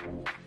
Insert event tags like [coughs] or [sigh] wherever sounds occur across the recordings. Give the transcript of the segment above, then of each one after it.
Música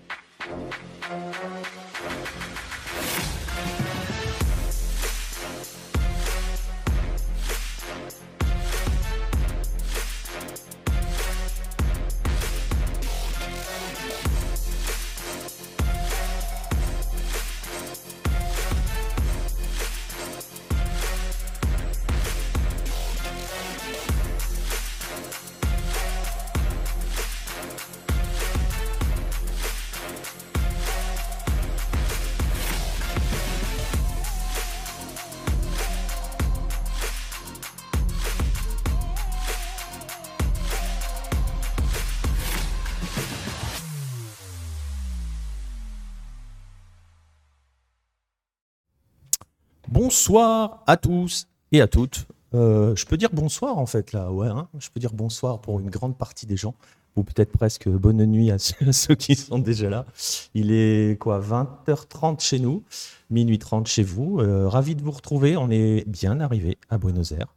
Bonsoir à tous et à toutes. Euh, je peux dire bonsoir en fait là, ouais. hein. je peux dire bonsoir pour une grande partie des gens, ou peut-être presque bonne nuit à [laughs] ceux, qui sont déjà là. Il est quoi 20h30 chez nous, minuit 30 chez vous. Euh, ravi de vous retrouver. On est bien arrivé à Buenos Aires.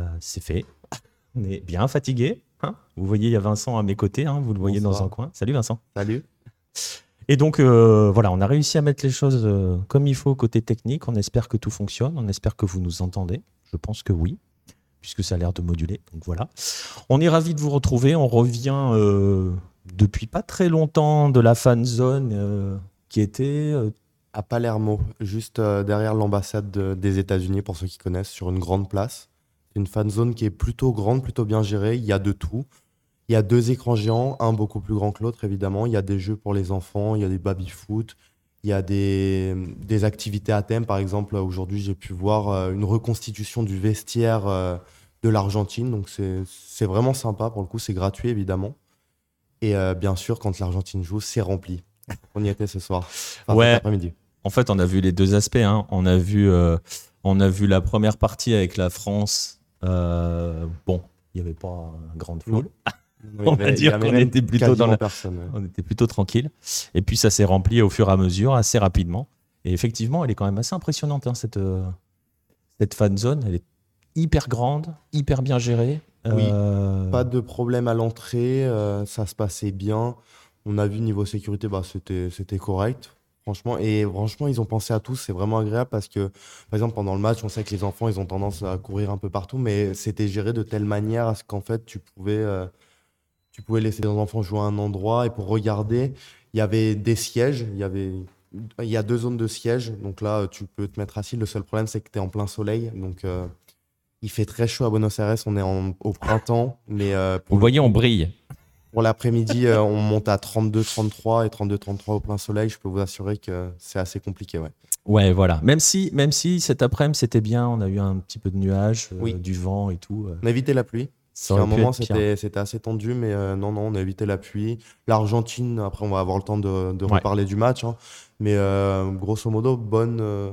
Euh, C'est fait. [laughs] On est bien fatigué. hein. vous voyez, il y a Vincent à mes côtés. hein, vous le voyez dans un coin. Salut Vincent. Salut. Et donc, euh, voilà, on a réussi à mettre les choses euh, comme il faut côté technique. On espère que tout fonctionne. On espère que vous nous entendez. Je pense que oui, puisque ça a l'air de moduler. Donc voilà. On est ravis de vous retrouver. On revient euh, depuis pas très longtemps de la fan zone qui était. À Palermo, juste derrière l'ambassade de- des États-Unis, pour ceux qui connaissent, sur une grande place. Une fan zone qui est plutôt grande, plutôt bien gérée. Il y a de tout. Il y a deux écrans géants, un beaucoup plus grand que l'autre, évidemment. Il y a des jeux pour les enfants, il y a des baby-foot, il y a des, des activités à thème. Par exemple, aujourd'hui, j'ai pu voir euh, une reconstitution du vestiaire euh, de l'Argentine. Donc, c'est vraiment sympa. Pour le coup, c'est gratuit, évidemment. Et euh, bien sûr, quand l'Argentine joue, c'est rempli. [laughs] On y était ce soir. Enfin, Ouais. après-midi. En fait, on a vu les deux aspects. hein. On, a vu, euh, on a vu la première partie avec la France. Euh, bon, il n'y avait pas une grande foule. Oui, On va dire qu'on était plutôt quasiment dans la- personne, ouais. On était plutôt tranquille. Et puis ça s'est rempli au fur et à mesure, assez rapidement. Et effectivement, elle est quand même assez impressionnante, hein, cette, euh, cette fan zone. Elle est hyper grande, hyper bien gérée. Oui, Euh, Pas de problème à l'entrée, euh, ça se passait bien. On a vu niveau sécurité, bah, c'était, c'était correct, franchement. Et franchement, ils ont pensé à tous, c'est vraiment agréable parce que, par exemple, pendant le match, on sait que les enfants, ils ont tendance à courir un peu partout, mais c'était géré de telle manière à ce qu'en fait, tu pouvais, euh, tu pouvais laisser les enfants jouer à un endroit et pour regarder, il y avait des sièges, il y avait, il y a deux zones de sièges, donc là, tu peux te mettre assis. Le seul problème, c'est que tu es en plein soleil, donc euh, il fait très chaud à Buenos Aires, on est en- au printemps, mais euh, pour Vous le voyez, on brille. pour l'après-midi, euh, on monte à 32-33 et 32-33 au plein soleil. Je peux vous assurer que c'est assez compliqué. Ouais. Ouais, voilà. Même si, même si cet après-midi c'était bien, on a eu un petit peu de nuages, Oui. du vent et tout. On a évité la pluie. Ça à un moment, c'était assez tendu, mais euh, non, non, on a évité la pluie. L'Argentine, après, on va avoir le temps de, de Ouais. reparler du match. hein. Mais euh, grosso modo, bonne, euh,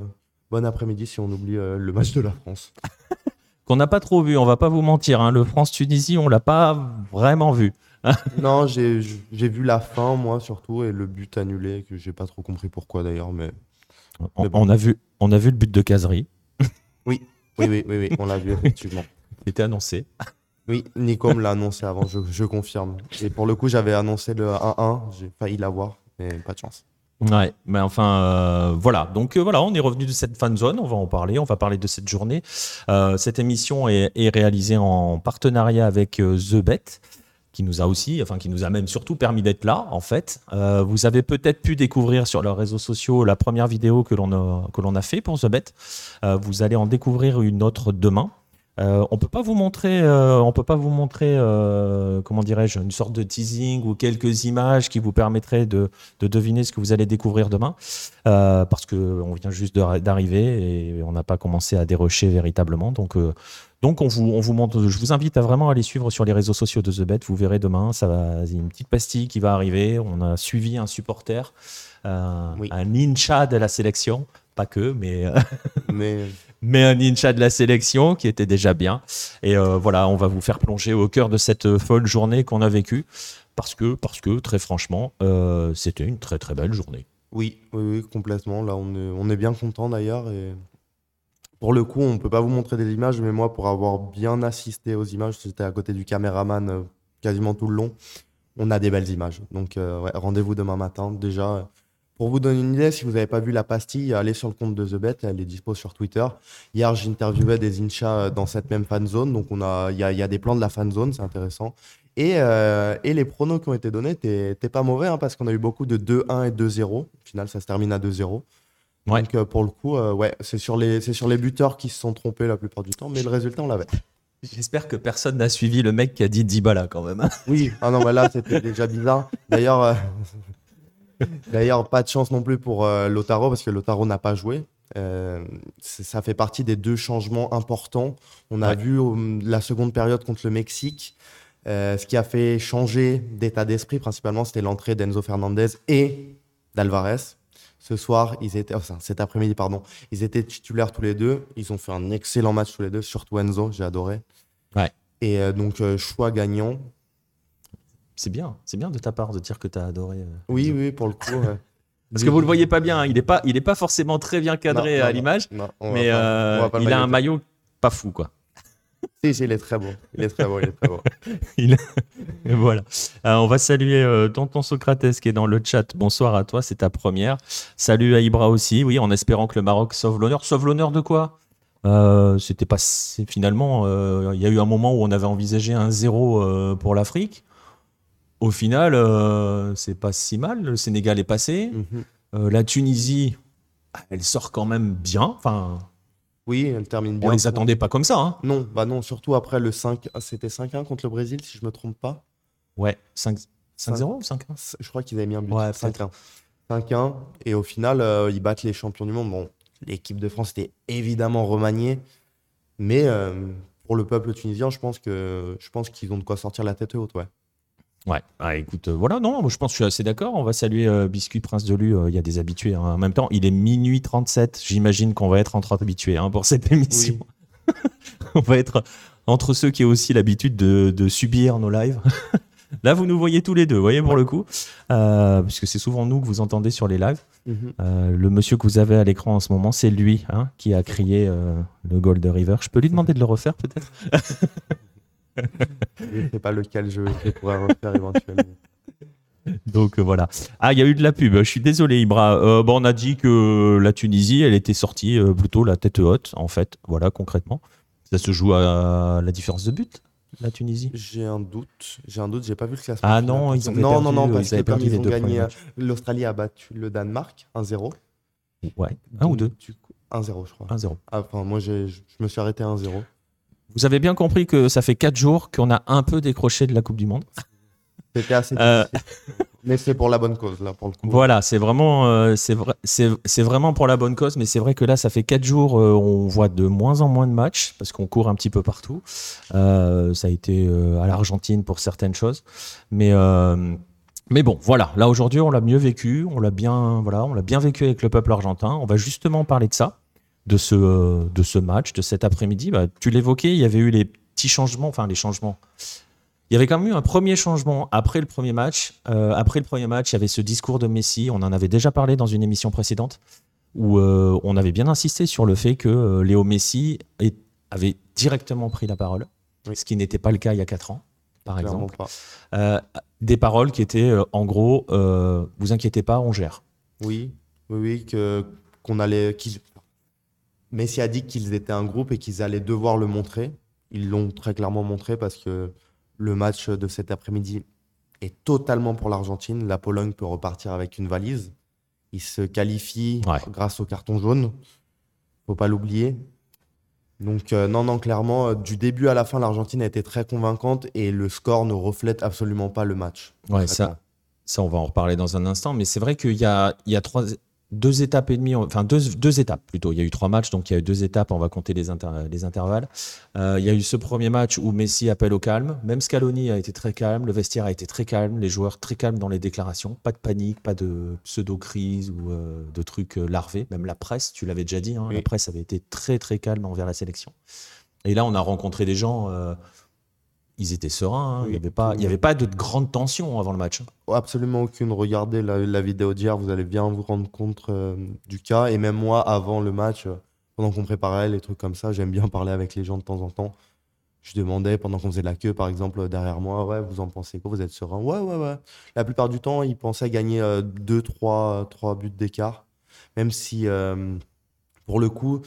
bonne après-midi si on oublie euh, le match de la France. [laughs] Qu'on n'a pas trop vu, on va pas vous mentir. hein. Le France-Tunisie, on l'a pas vraiment vu. [laughs] non, j'ai j'ai vu la fin, moi, surtout, et le but annulé, que j'ai pas trop compris pourquoi d'ailleurs. Mais On, Mais bon. on a vu, on a vu le but de Casery, oui, oui, oui, oui, oui, on l'a vu, effectivement. [laughs] qui était annoncé. Oui, Nico me l'a annoncé avant, je, confirme. Et pour le coup, j'avais annoncé le 1-1, j'ai failli l'avoir, mais pas de chance. Ouais, mais enfin euh, voilà. Donc euh, voilà, on est revenu de cette fan zone. On va en parler. On va parler de cette journée. Euh, cette émission est, réalisée en partenariat avec The Bet, qui nous a aussi, enfin qui nous a même surtout permis d'être là. En fait, vous avez peut-être pu découvrir sur leurs réseaux sociaux la première vidéo que l'on a a fait pour The Bet. Vous allez en découvrir une autre demain. Euh, on peut pas vous montrer, euh, on peut pas vous montrer, euh, comment dirais-je, une sorte de teasing ou quelques images qui vous permettraient de, de deviner ce que vous allez découvrir demain, parce que on vient juste d'arriver et on n'a pas commencé à dérocher véritablement. Donc, donc on vous, on vous montre. Je vous invite à vraiment aller suivre sur les réseaux sociaux de The Bet. Vous verrez demain, ça va, il y a une petite pastille qui va arriver. On a suivi un supporter, Oui. un ninja de la sélection, pas que, mais Mais [laughs] mais un ninja de la sélection qui était déjà bien. Et euh, voilà, on va vous faire plonger au cœur de cette euh, folle journée qu'on a vécue. Parce que, parce que très franchement, euh, c'était une très très belle journée. oui, oui, complètement. Là, on est, bien content d'ailleurs. Et pour le coup, on peut pas vous montrer des images, mais moi, pour avoir bien assisté aux images, j'étais à côté du caméraman quasiment tout le long. on a des belles images. Donc, rendez-vous demain matin. Déjà, pour vous donner une idée, si vous n'avez pas vu la pastille, allez sur le compte de The Bet, elle est dispo sur Twitter. Hier, j'interviewais des Inchas dans cette même fan zone, donc il y a, y a, des plans de la fan zone, c'est intéressant. Et, euh, et, les pronos qui ont été donnés, t'es pas mauvais, hein, parce qu'on a eu beaucoup de 2-1 et 2-0. Au final, ça se termine à 2-0. Donc euh, pour le coup, euh, ouais, c'est sur, les, sur les buteurs qui se sont trompés la plupart du temps, mais le résultat, on l'avait. J'espère que personne n'a suivi le mec qui a dit Dybala quand même. Hein. Oui, ah non, bah là, c'était déjà bizarre. D'ailleurs, [laughs] D'ailleurs, pas de chance non plus pour euh, Lotaro parce que Lotaro n'a pas joué. Euh, ça fait partie des deux changements importants. On a vu la seconde période contre le Mexique. Euh, ce qui a fait changer d'état d'esprit, principalement, c'était l'entrée d'Enzo Fernandez et d'Alvarez. Ce soir, ils étaient, enfin, cet après-midi, pardon, ils étaient titulaires tous les deux. Ils ont fait un excellent match tous les deux, surtout Enzo, j'ai adoré. Ouais. Et donc, choix gagnant. C'est bien, c'est bien de ta part de dire que tu as adoré. Euh, oui, oui, pour le coup. [laughs] Parce que vous le voyez pas bien, hein, il n'est pas, il est pas forcément très bien cadré à l'image, mais euh, il a un maillot pas fou, quoi. [laughs] Si, si, il est très beau. Il est très beau, il est très beau. [laughs] voilà. Euh, on va saluer Tonton Socrates qui est dans le chat. Bonsoir à toi, c'est ta première. Salut à Ibra aussi, oui, en espérant que le Maroc sauve l'honneur. Sauve l'honneur de quoi? C'était pas. Finalement, il y a eu un moment où on avait envisagé un zéro pour l'Afrique au final, euh, c'est pas si mal. Le Sénégal est passé. Euh, la Tunisie, elle sort quand même bien. Enfin, oui, elle termine bien. On les attendait pas comme ça. Hein. Non, bah non, surtout après le 5. Ah, c'était 5-1 contre le Brésil, si je me trompe pas. Ouais, 5-0 ou 5-1 Je crois qu'ils avaient mis un but. Ouais, 5-1. 5-1. Et au final, euh, ils battent les champions du monde. Bon, l'équipe de France était évidemment remaniée. Mais pour le peuple tunisien, je pense que je pense qu'ils ont de quoi sortir la tête haute, ouais. Ouais, ah, écoute, euh, voilà, non, moi, je pense que je suis assez d'accord. On va saluer euh, Biscuit Prince de Lu. Euh, il y a des habitués. Hein. En même temps, il est minuit 37. J'imagine qu'on va être entre habitués hein, pour cette émission. [laughs] On va être entre ceux qui ont aussi l'habitude de, subir nos lives. [laughs] Là, vous nous voyez tous les deux, vous voyez, pour le coup. puisque c'est souvent nous que vous entendez sur les lives. Mhm. le monsieur que vous avez à l'écran en ce moment, c'est lui hein, qui a crié le Gold River. Je peux lui demander de le refaire, peut-être? [laughs] c'est pas lequel je, pourrais refaire éventuellement. Donc euh, voilà. Ah, il y a eu de la pub. Je suis désolé, Ibra. Euh, bon, on a dit que la Tunisie, elle était sortie euh, plutôt la tête haute, en fait. Voilà, concrètement. Ça se joue à la différence de but, la Tunisie? J'ai un doute. J'ai un doute. J'ai pas vu le classement. Ah non, ils ont non, perdu, non, non, parce que comme ils ont gagné, l'Australie a battu le Danemark 1-0. Ouais. Un ou deux 1-0, je crois. 1-0. Ah, enfin, moi, je me suis arrêté à 1-0. Vous avez bien compris que ça fait 4 jours qu'on a un peu décroché de la Coupe du Monde. C'était assez euh, Mais c'est pour la bonne cause, là, pour le coup. Voilà, c'est vraiment, euh, c'est vraiment pour la bonne cause, mais c'est vrai que là, ça fait 4 jours, euh, on voit de moins en moins de matchs, parce qu'on court un petit peu partout. ça a été à l'Argentine pour certaines choses. Mais, mais bon, voilà, là aujourd'hui, on l'a mieux vécu, on l'a bien, voilà, on l'a bien vécu avec le peuple argentin. On va justement parler de ça de ce, euh, de ce match, de cet après-midi. Bah, tu l'évoquais, il y avait eu les petits changements, enfin les changements. Il y avait quand même eu un premier changement après le premier match. Euh, après le premier match, il y avait ce discours de Messi. On en avait déjà parlé dans une émission précédente où euh, on avait bien insisté sur le fait que Léo Messi avait directement pris la parole, ce qui n'était pas le cas il y a 4 ans, par exemple. des paroles qui étaient en gros, vous inquiétez pas, on gère. Oui, oui, oui, que qu'on allait, Messi a dit qu'ils étaient un groupe et qu'ils allaient devoir le montrer. Ils l'ont très clairement montré parce que le match de cet après-midi est totalement pour l'Argentine. La Pologne peut repartir avec une valise. Il se qualifie grâce au carton jaune. Faut pas l'oublier. Donc euh, non, non, clairement, euh, du début à la fin, l'Argentine a été très convaincante et le score ne reflète absolument pas le match. Ouais, ça, ça, on va en reparler dans un instant. Mais c'est vrai qu'il y a, il y a trois, deux étapes et demie, enfin deux, deux, étapes plutôt. Il y a eu trois matchs, donc il y a eu deux étapes, on va compter les, les intervalles. Euh, il y a eu ce premier match où Messi appelle au calme. Même Scaloni a été très calme, le vestiaire a été très calme, les joueurs très calmes dans les déclarations. Pas de panique, pas de pseudo-crise ou euh, de trucs euh, larvés. Même la presse, tu l'avais déjà dit, hein, la presse avait été très très calme envers la sélection. Et là, on a rencontré des gens ils étaient sereins. Hein. il n'y avait, pas, il y avait pas de grande tension avant le match. Absolument aucune. Regardez la, vidéo d'hier, vous allez bien vous rendre compte euh, du cas. Et même moi, avant le match, euh, pendant qu'on préparait les trucs comme ça, j'aime bien parler avec les gens de temps en temps. je demandais pendant qu'on faisait de la queue, par exemple, derrière moi, ouais, vous en pensez quoi? Vous êtes serein? Ouais, ouais, ouais. La plupart du temps, ils pensaient gagner 2, 3, 3 buts d'écart. Même si, euh, pour le coup,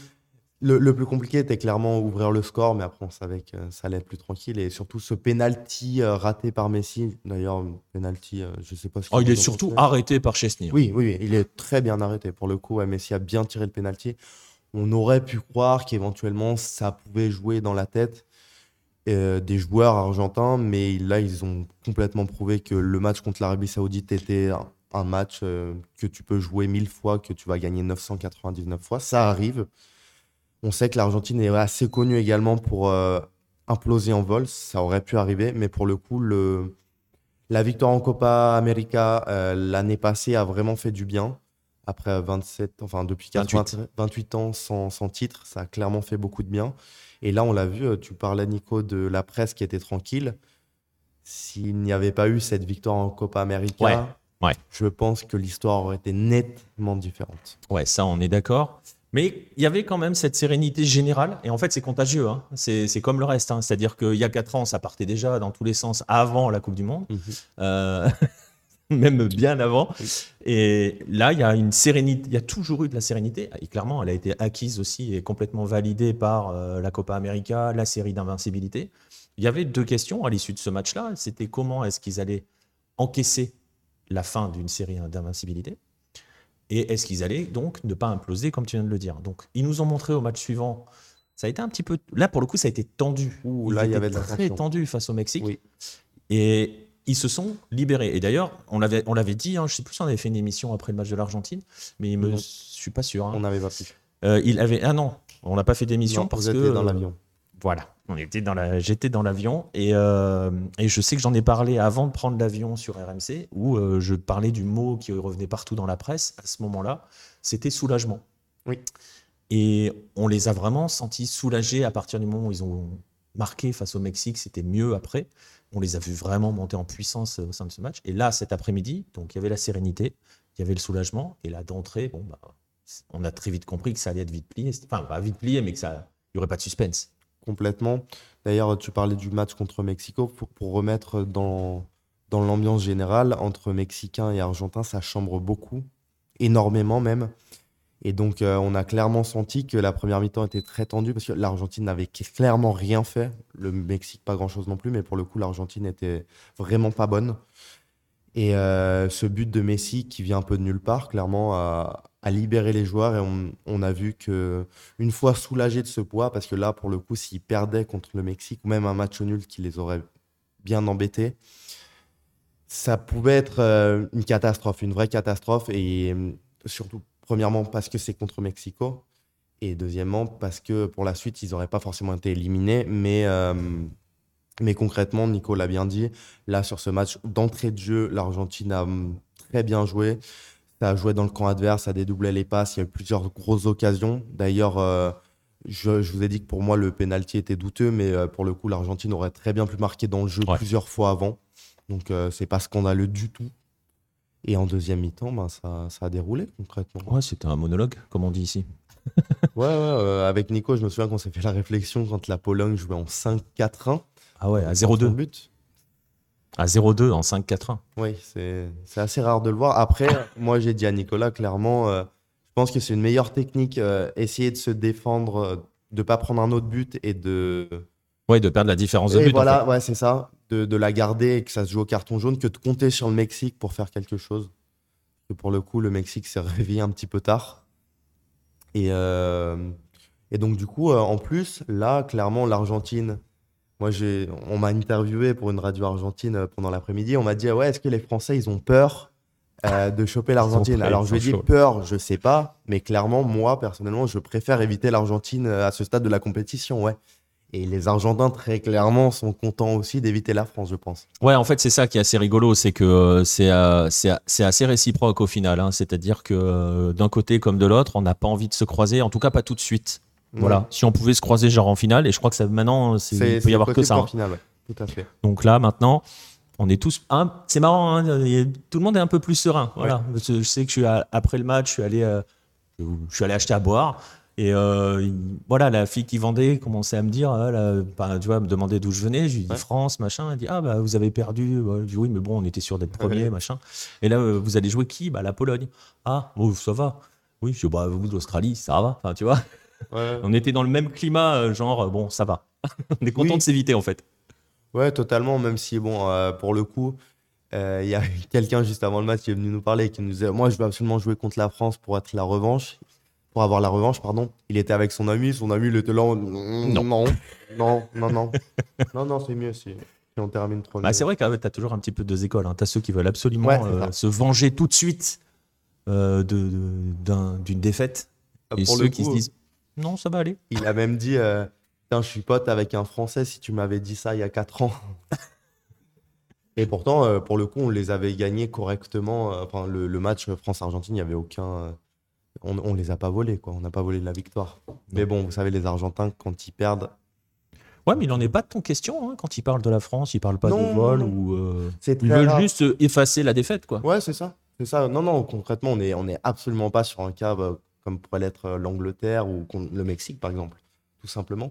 le, plus compliqué était clairement ouvrir le score, mais après, on savait que ça allait être plus tranquille. Et surtout, ce penalty euh, raté par Messi. D'ailleurs, penalty, euh, je sais pas ce oh, Il est surtout arrêté par Chesney. Oui, oui, il est très bien arrêté. Pour le coup, Messi a bien tiré le penalty. On aurait pu croire qu'éventuellement, ça pouvait jouer dans la tête. Euh, des joueurs argentins, mais là, ils ont complètement prouvé que le match contre l'Arabie Saoudite était un, match euh, que tu peux jouer mille fois, que tu vas gagner 999 fois. Ça arrive. On sait que l'Argentine est assez connue également pour euh, imploser en vol. Ça aurait pu arriver, mais pour le coup, le, la victoire en Copa América l'année passée a vraiment fait du bien. Après 27, enfin depuis 28, ans sans, sans titre, ça a clairement fait beaucoup de bien. Et là, on l'a vu, euh, tu parlais, Nico, de la presse qui était tranquille. S'il n'y avait pas eu cette victoire en Copa América, ouais, je pense que l'histoire aurait été nettement différente. Ouais, ça, on est d'accord. Mais il y avait quand même cette sérénité générale. Et en fait, c'est contagieux. Hein. C'est comme le reste. Hein. C'est-à-dire qu'il y a 4 ans, ça partait déjà dans tous les sens avant la Coupe du Monde. Mhm. Euh, [laughs] même bien avant. Et là, il y a une sérénité, il y a toujours eu de la sérénité. Et clairement, elle a été acquise aussi et complètement validée par euh, la Copa América, la série d'invincibilité. Il y avait deux questions à l'issue de ce match-là. C'était comment est-ce qu'ils allaient encaisser la fin d'une série d'invincibilité? Et est-ce qu'ils allaient donc ne pas imploser comme tu viens de le dire? Donc, ils nous ont montré au match suivant. Ça a été un petit peu. Là, pour le coup, ça a été tendu. là, il y avait très tendu face au Mexique. Oui. Et ils se sont libérés. Et d'ailleurs, on l'avait, on l'avait dit, hein, je ne sais plus si on avait fait une émission après le match de l'Argentine, mais je ne suis pas sûr. Hein. On n'avait pas pu. Euh, il avait, ah non, on n'a pas fait d'émission parce que. dans l'avion. Voilà, on était dans la, j'étais dans l'avion et, euh, et je sais que j'en ai parlé avant de prendre l'avion sur RMC où euh, je parlais du mot qui revenait partout dans la presse à ce moment-là, c'était soulagement. Oui. Et on les a vraiment sentis soulagés à partir du moment où ils ont marqué face au Mexique, c'était mieux après on les a vus vraiment monter en puissance euh, au sein de ce match. Et là, cet après-midi, donc il y avait la sérénité, il y avait le soulagement, et là d'entrée, bon bah, on a très vite compris que ça allait être vite plié. Enfin, pas vite plié, mais que ça, il y aurait pas de suspense. Complètement. D'ailleurs, tu parlais du match contre Mexico pour, remettre dans dans l'ambiance générale entre Mexicains et Argentins, ça chambre beaucoup, énormément même. Et donc, euh, on a clairement senti que la première mi-temps était très tendue parce que l'Argentine n'avait clairement rien fait. Le Mexique, pas grand-chose non plus, mais pour le coup, l'Argentine était vraiment pas bonne. Et euh, ce but de Messi, qui vient un peu de nulle part, clairement, a, libéré les joueurs. Et on, a vu que une fois soulagés de ce poids, parce que là, pour le coup, s'ils perdaient contre le Mexique, ou même un match nul qui les aurait bien embêtés, ça pouvait être euh, une catastrophe, une vraie catastrophe. Et surtout Premièrement, parce que c'est contre Mexico. Et deuxièmement, parce que pour la suite, ils n'auraient pas forcément été éliminés. Mais, euh, mais concrètement, Nico l'a bien dit, là, sur ce match, d'entrée de jeu, l'Argentine a hum, très bien joué. Ça a joué dans le camp adverse, ça a dédoublé les passes. Il y a eu plusieurs grosses occasions. D'ailleurs, euh, je, vous ai dit que pour moi, le penalty était douteux, mais euh, pour le coup, l'Argentine aurait très bien pu marquer dans le jeu plusieurs fois avant. Donc, c'est pas scandaleux du tout. Et en deuxième mi-temps, ben, ça, ça, a déroulé concrètement. Ouais, c'était un monologue, comme on dit ici. [laughs] ouais, ouais euh, avec Nico, je me souviens qu'on s'est fait la réflexion quand la Pologne jouait en 5-4-1. Ah ouais, à 0-2. but. À 0-2 en 5-4-1. Oui, c'est assez rare de le voir. Après, [coughs] moi, j'ai dit à Nicolas, clairement, euh, je pense que c'est une meilleure technique, euh, essayer de se défendre, de ne pas prendre un autre but et de. Oui, de perdre la différence de but. Voilà, ouais, c'est ça de, la garder et que ça se joue au carton jaune que de compter sur le Mexique pour faire quelque chose. Que pour le coup, le Mexique s'est réveillé un petit peu tard. Et, euh, et donc, du coup, euh, en plus, là, clairement, l'Argentine. Moi, j'ai, on m'a interviewé pour une radio argentine euh, pendant l'après-midi. On m'a dit Ouais, est-ce que les Français, ils ont peur de choper l'Argentine? Alors, je lui ai dit Peur, je sais pas. Mais clairement, moi, personnellement, je préfère éviter l'Argentine à ce stade de la compétition. Ouais. Et les Argentins, très clairement, sont contents aussi d'éviter la France, je pense. Ouais, en fait, c'est ça qui est assez rigolo, c'est que euh, euh, c'est assez réciproque au final. Hein. C'est-à-dire que euh, d'un côté comme de l'autre, on n'a pas envie de se croiser, en tout cas pas tout de suite. Voilà. Si on pouvait se croiser genre en finale, et je crois que ça, maintenant, il peut y avoir que ça. En hein. finale, Tout à fait. Donc là, maintenant, on est tous. c'est marrant, hein, tout le monde est un peu plus serein. Voilà. Je sais que je suis après le match, je suis allé, je suis allé acheter à boire. Et euh, il- voilà, la fille qui vendait commençait à me dire, ah, là, bah, tu vois, me demander d'où je venais. Je lui dis Ouais. France, machin. Elle dit, ah, bah, vous avez perdu. Ouais, Je dis, oui, mais bon, on était sûr d'être [laughs] premier, machin. Et là, euh, vous allez jouer qui? Bah, la Pologne. Ah, bon, ça va. Oui, je dis, bah, vous, l'Australie, ça va. Enfin, tu vois, Ouais, on était dans le même climat, euh, genre, euh, bon, ça va. [laughs] on est content Oui. de s'éviter, en fait. Ouais, totalement, même si, bon, euh, pour le coup, euh, il y a [laughs] quelqu'un juste avant le match qui est venu nous parler et qui nous disait, moi, je veux absolument jouer contre la France pour être la revanche, pour avoir la revanche, pardon. Il était avec son ami, son ami, il était là, non, non, non, non, non, non, [laughs] non, c'est mieux si, on termine trop. Bah, c'est vrai que tu as toujours un petit peu deux écoles. Hein. Tu as ceux qui veulent absolument Ouais, euh, se venger tout de suite euh, de- de- d'une défaite. Et Pour ceux qui se disent, non, ça va aller. Il a même dit euh, Putain, je suis pote avec un Français si tu m'avais dit ça il y a 4 ans. [laughs] Et pourtant, euh, pour le coup, on les avait gagnés correctement. euh, Enfin, le, le match France-Argentine, il n'y avait aucun. euh, on, on les a pas volés, quoi. On n'a pas volé la victoire. Mais bon, vous savez, les Argentins, quand ils perdent, Ouais, mais il n'en est pas de ton question. hein. Quand il parle de la France, il parle pas Non, de vol non, ou. euh, rare. juste effacer la défaite, quoi. Ouais, c'est ça. C'est ça. Non, non, concrètement, on n'est on est absolument pas sur un cas bah, comme pourrait l'être euh, l'Angleterre ou le Mexique, par exemple. Tout simplement.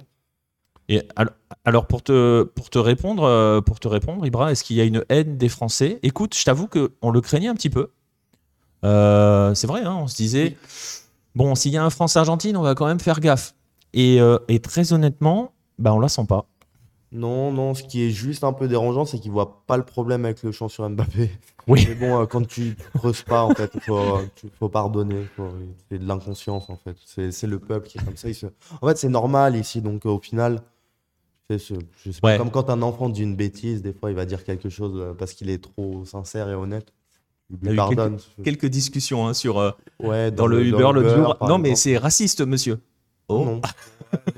Et al- alors, pour te, pour te répondre, euh, pour te répondre, Ibra, est-ce qu'il y a une haine des Français? Écoute, je t'avoue qu'on le craignait un petit peu. Euh, c'est vrai, hein, on se disait, bon, s'il y a un France-Argentine, on va quand même faire gaffe. Et, et très honnêtement, bah, on la sent pas. Non, non, ce qui est juste un peu dérangeant, c'est qu'ils voient pas le problème avec le chant sur Mbappé. Oui. Mais bon, euh, quand tu tu creuses pas, en fait, il faut, euh, faut pardonner. C'est de l'inconscience, en fait. C'est le peuple qui est comme ça. se- En fait, c'est normal ici, donc euh, au final, c'est Ouais. comme quand un enfant dit une bêtise, des fois, il va dire quelque chose parce qu'il est trop sincère et honnête. Il pardonnes. Quelques discustions hein, sur, euh, Ouais, dans, le Uber l'autre jour. Non, mais c'est raciste, monsieur. Oh. Non. [laughs]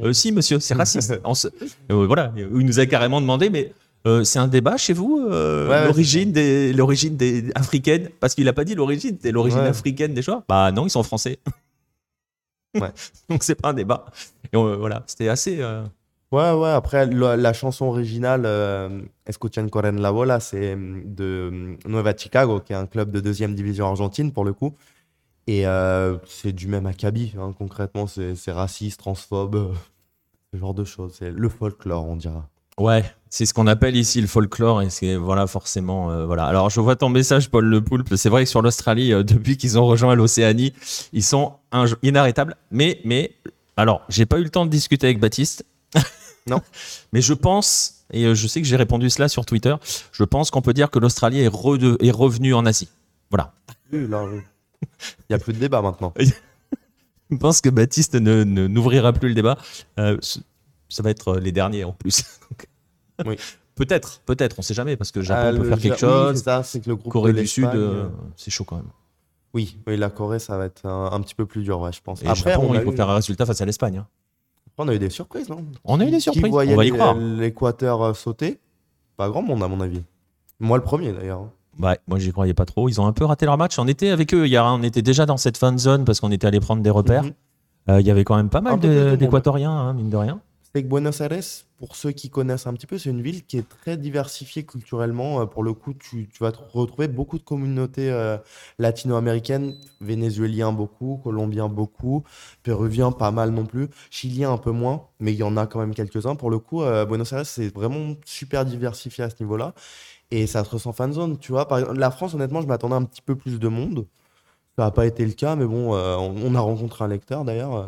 Euh, si, monsieur, c'est [laughs] raciste. Se- Euh, voilà, il nous a carrément demandé, mais euh, c'est un débat chez vous, euh, Ouais, l'origine des, l'origine des africaines, parce qu'il a pas dit l'origine, c'est l'origine Ouais. africaine des joueurs. Bah non, ils sont français. [laughs] Ouais. [laughs] Donc c'est pas un débat. Et on- voilà, c'était assez. Ouais, ouais, après, la, la chanson originale, Escuchan Corren la Bola, c'est euh, de euh, Nueva Chicago, qui est un club de deuxième division argentine, pour le coup. Et euh, c'est du même acabit, hein, concrètement, c'est raciste, transphobe, euh, ce genre de choses. C'est le folklore, on dira. Ouais, c'est ce qu'on appelle ici le folklore et c'est voilà forcément euh, voilà. Alors je vois ton message Paul Le Poulpe, c'est vrai que sur l'Australie euh, [laughs] depuis qu'ils ont rejoint l'Océanie, ils sont inarrêtables mais mais alors, j'ai pas eu le temps de discuter avec Baptiste. [laughs] Non. mais je pense et je sais que j'ai répondu cela sur Twitter, je pense qu'on peut dire que l'Australie est, rede- est revenue en Asie. Voilà. Oui, là, oui. Il n'y a plus de débat maintenant. [laughs] Je pense que Baptiste ne ne- n'ouvrira plus le débat. Euh, ça va être euh, les derniers en plus. [laughs] Donc, Oui. [laughs] Peut-être, peut-être, on sait jamais parce que le Japon Ah, peut faire quelque Ja- chose. c'est ça, c'est que le groupe Corée de du Sud, euh, euh, c'est chaud quand même. Oui, oui, la Corée, ça va être un, un petit peu plus dur, ouais, je pense. Et Après, Japon, on a, il faut eu, faire un résultat face à l'Espagne. hein. on a eu des surprises, non? On a eu des Qui surprises, voyait on va y croire. l'Équateur euh, sauter? Pas grand monde, à mon avis. Moi, le premier, d'ailleurs. Ouais, moi j'y croyais pas trop. Ils ont un peu raté leur match. On était avec eux hier, on était déjà dans cette fan zone parce qu'on était allé prendre des repères. Mhm. Euh, Il y avait quand même pas mal d'Équatoriens, hein, mine de rien. C'est que Buenos Aires, pour ceux qui connaissent un petit peu, c'est une ville qui est très diversifiée culturellement. Euh, Pour le coup, tu, tu vas retrouver beaucoup de communautés euh, latino-américaines, vénézuéliens beaucoup, colombiens beaucoup, péruviens pas mal non plus, chiliens un peu moins, mais il y en a quand même quelques-uns. Pour le coup, euh, Buenos Aires, c'est vraiment super diversifié à ce niveau-là. Et ça se ressent fan zone, tu vois. Par exemple, la France, honnêtement, je m'attendais un petit peu plus de monde. Ça n'a pas été le cas, mais bon, euh, on, on a rencontré un lecteur d'ailleurs. euh,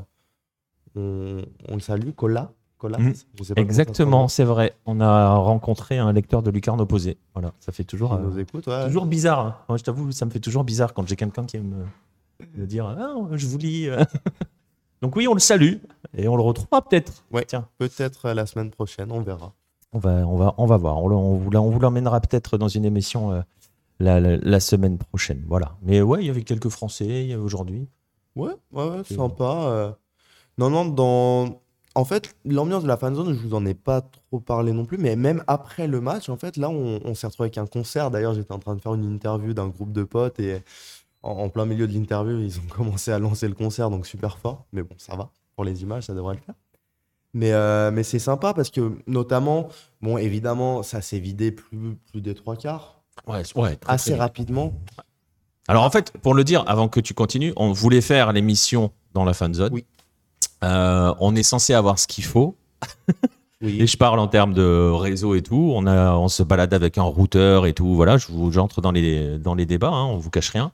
On, on le salue, Cola. Cola, je sais pas comment ça se Exactement, c'est vrai. On a rencontré un lecteur de Lucarne opposé. Voilà, ça fait toujours, euh, nous écoute. ouais. toujours bizarre. hein. Moi, je t'avoue, ça me fait toujours bizarre quand j'ai quelqu'un qui aime me, me dire Ah, je vous lis. euh. Donc, oui, on le salue et on le retrouvera peut-être. Ouais. Tiens. Peut-être euh, la semaine prochaine, on verra. On va, on va, on va voir. On, on vous, la- on vous l'emmènera peut-être dans une émission euh, la, la- la semaine prochaine. Voilà. Mais ouais, il y avait quelques Français aujourd'hui. Ouais, ouais, ouais, sympa. euh. Non, non, dans. En fait, l'ambiance de la fanzone, je vous en ai pas trop parlé non plus, mais même après le match, en fait, là, on, on s'est retrouvé avec un concert. D'ailleurs, j'étais en train de faire une interview d'un groupe de potes et en, en plein milieu de l'interview, ils ont [laughs] commencé à lancer le concert, donc super fort. Mais bon, ça va. Pour les images, ça devrait le faire. Mais, euh, mais c'est sympa parce que, notamment, bon, évidemment, ça s'est vidé plus, plus des trois quarts Ouais, ouais. assez rapidement. Alors en fait, pour le dire, avant que tu continues, on voulait faire l'émission dans la fan zone. Oui. Euh, on est censé avoir ce qu'il faut. [laughs] Oui. Et je parle en termes de réseau et tout. On, a, on se balade avec un routeur et tout. Voilà, je vous- j'entre dans les, dans les débats, hein, on vous cache rien.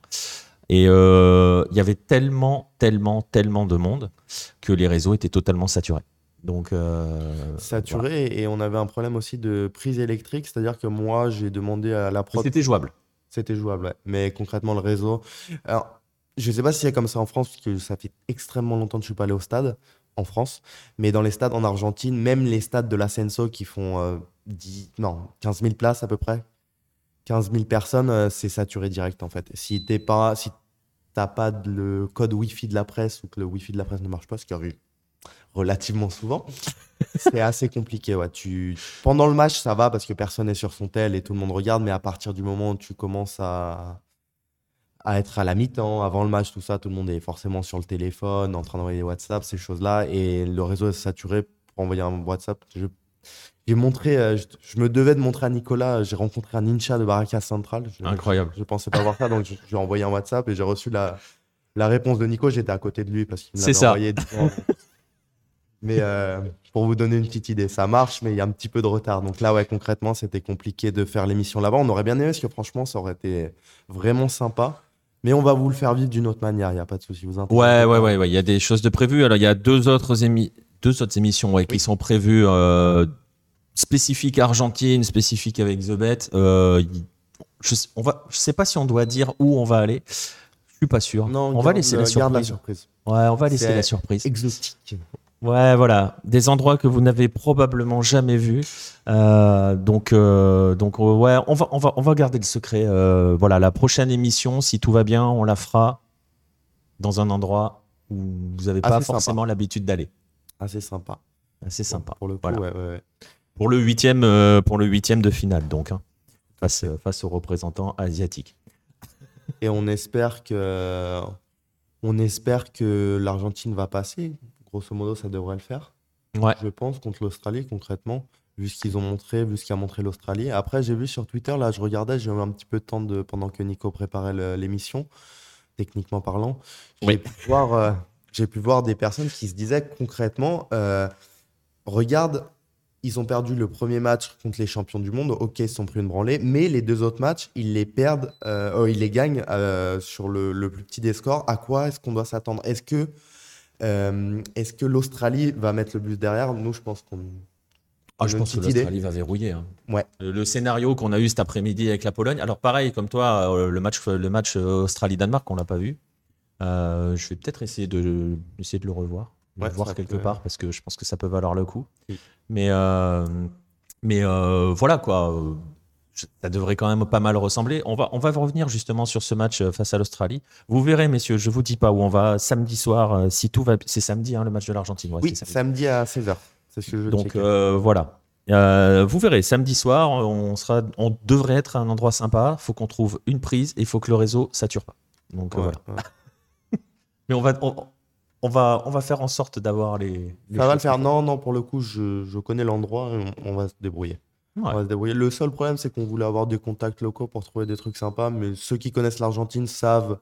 Et euh, il y avait tellement, tellement, tellement de monde que les réseaux étaient totalement saturés. Donc, euh, Saturé et on avait un problème aussi de prise électrique, c'est-à-dire que moi j'ai demandé à la prod, C'était jouable. c'était jouable, ouais. mais concrètement le réseau. Alors, je sais pas si c'est comme ça en France, parce que ça fait extrêmement longtemps que je suis pas allé au stade en France, mais dans les stades en Argentine, même les stades de l'Ascenso qui font euh, 10, non, 15 000 places à peu près, 15 000 personnes, euh, c'est saturé direct en fait. Si t'es pas, si t'as pas de- le code Wi-Fi de la presse ou que le Wi-Fi de la presse ne marche pas, ce qui arrive relativement souvent, c'est assez compliqué. Ouais. Tu... Pendant le match, ça va parce que personne n'est sur son tel et tout le monde regarde, mais à partir du moment où tu commences à, à être à la mi-temps, avant le match, tout ça, tout le monde est forcément sur le téléphone, en train d'envoyer des WhatsApp, ces choses-là, et le réseau est saturé pour envoyer un WhatsApp. Je... J'ai montré, euh, je, je me devais de montrer à Nicolas, euh, j'ai rencontré un ninja de Baraka Central. Je, Incroyable. Je, pensais pas voir ça, donc je, je lui ai envoyé un WhatsApp et j'ai reçu la, la réponse de Nico. J'étais à côté de lui parce qu'il me C'est l'avait ça. envoyé. Mais euh, pour vous donner une petite idée, ça marche, mais il y a un petit peu de retard. Donc là, ouais, concrètement, c'était compliqué de faire l'émission là-bas. On aurait bien aimé parce que franchement, ça aurait été vraiment sympa. Mais on va vous le faire vivre d'une autre manière, il n'y a pas de souci. Vous Ouais, ouais, ouais, ouais. Il y a des choses de prévues. Alors, il y a deux autres, émi- deux autres émissions ouais, qui sont prévues euh, spécifiques Argentine, spécifiques avec The Bet. Euh, je, sais- on va, je sais pas si on doit dire où on va aller. Je suis pas sûr. Non, on va laisser la surprise. surprise. Ouais, on va laisser la surprise. Exotique. Ouais, voilà, des endroits que vous n'avez probablement jamais vus. Euh, donc, euh, donc euh, ouais, on va, on va, on va garder le secret. Euh, voilà, la prochaine émission, si tout va bien, on la fera dans un endroit où vous n'avez pas Assez sympa. forcément l'habitude d'aller. Assez sympa. C'est sympa. Pour le coup, Voilà. ouais, ouais, ouais. Pour le huitième, pour le huitième de finale, donc hein, face, face aux représentants asiatiques. Et on espère que, on espère que l'Argentine va passer. Grosso modo, ça devrait le faire. Ouais. Je pense contre l'Australie concrètement, vu ce qu'ils ont montré, vu ce qu'a montré l'Australie. Après, j'ai vu sur Twitter, là, je regardais, j'ai eu un petit peu de temps de, pendant que Nico préparait l'émission, techniquement parlant. J'ai Oui. pu voir, euh, j'ai pu voir des personnes qui se disaient concrètement, euh, regarde, ils ont perdu le premier match contre les champions du monde. Ok, ils sont pris une branlée, mais les deux autres matchs, ils les perdent, euh, oh, ils les gagnent euh, sur le, le plus petit des scores. À quoi est-ce qu'on doit s'attendre? Est-ce que, est-ce que l'Australie va mettre le bus derrière Nous, je pense qu'on. Ah, je pense que l'Australie va verrouiller. hein. Ouais. Le, le scénario qu'on a eu cet après-midi avec la Pologne. Alors pareil, comme toi, euh, le match, le match euh, Australie-Danemark, on l'a pas vu. Euh, je vais peut-être essayer de, essayer de le revoir, de Ouais, le voir quelque part, parce que je pense que ça peut valoir le coup. Oui. Mais, euh, mais euh, voilà quoi. Ça devrait quand même pas mal ressembler. On va, on va revenir justement sur ce match euh, face à l'Australie. Vous verrez, messieurs, je vous dis pas où on va. Samedi soir, euh, si tout va, c'est samedi hein, le match de l'Argentine. Ouais, oui, samedi. samedi à 16h. C'est ce que je Donc euh, voilà. Euh, vous verrez, samedi soir, on, sera, on devrait être à un endroit sympa. faut qu'on trouve une prise et il faut que le réseau sature pas. Donc euh, voilà. ouais. [laughs] Mais on va, on, on va, on va faire en sorte d'avoir les. les Ça va le faire. Non, non, pour le coup, je, je connais l'endroit on, on va se débrouiller. Ouais. On va se débrouiller. Le seul problème, c'est qu'on voulait avoir des contacts locaux pour trouver des trucs sympas, mais ceux qui connaissent l'Argentine savent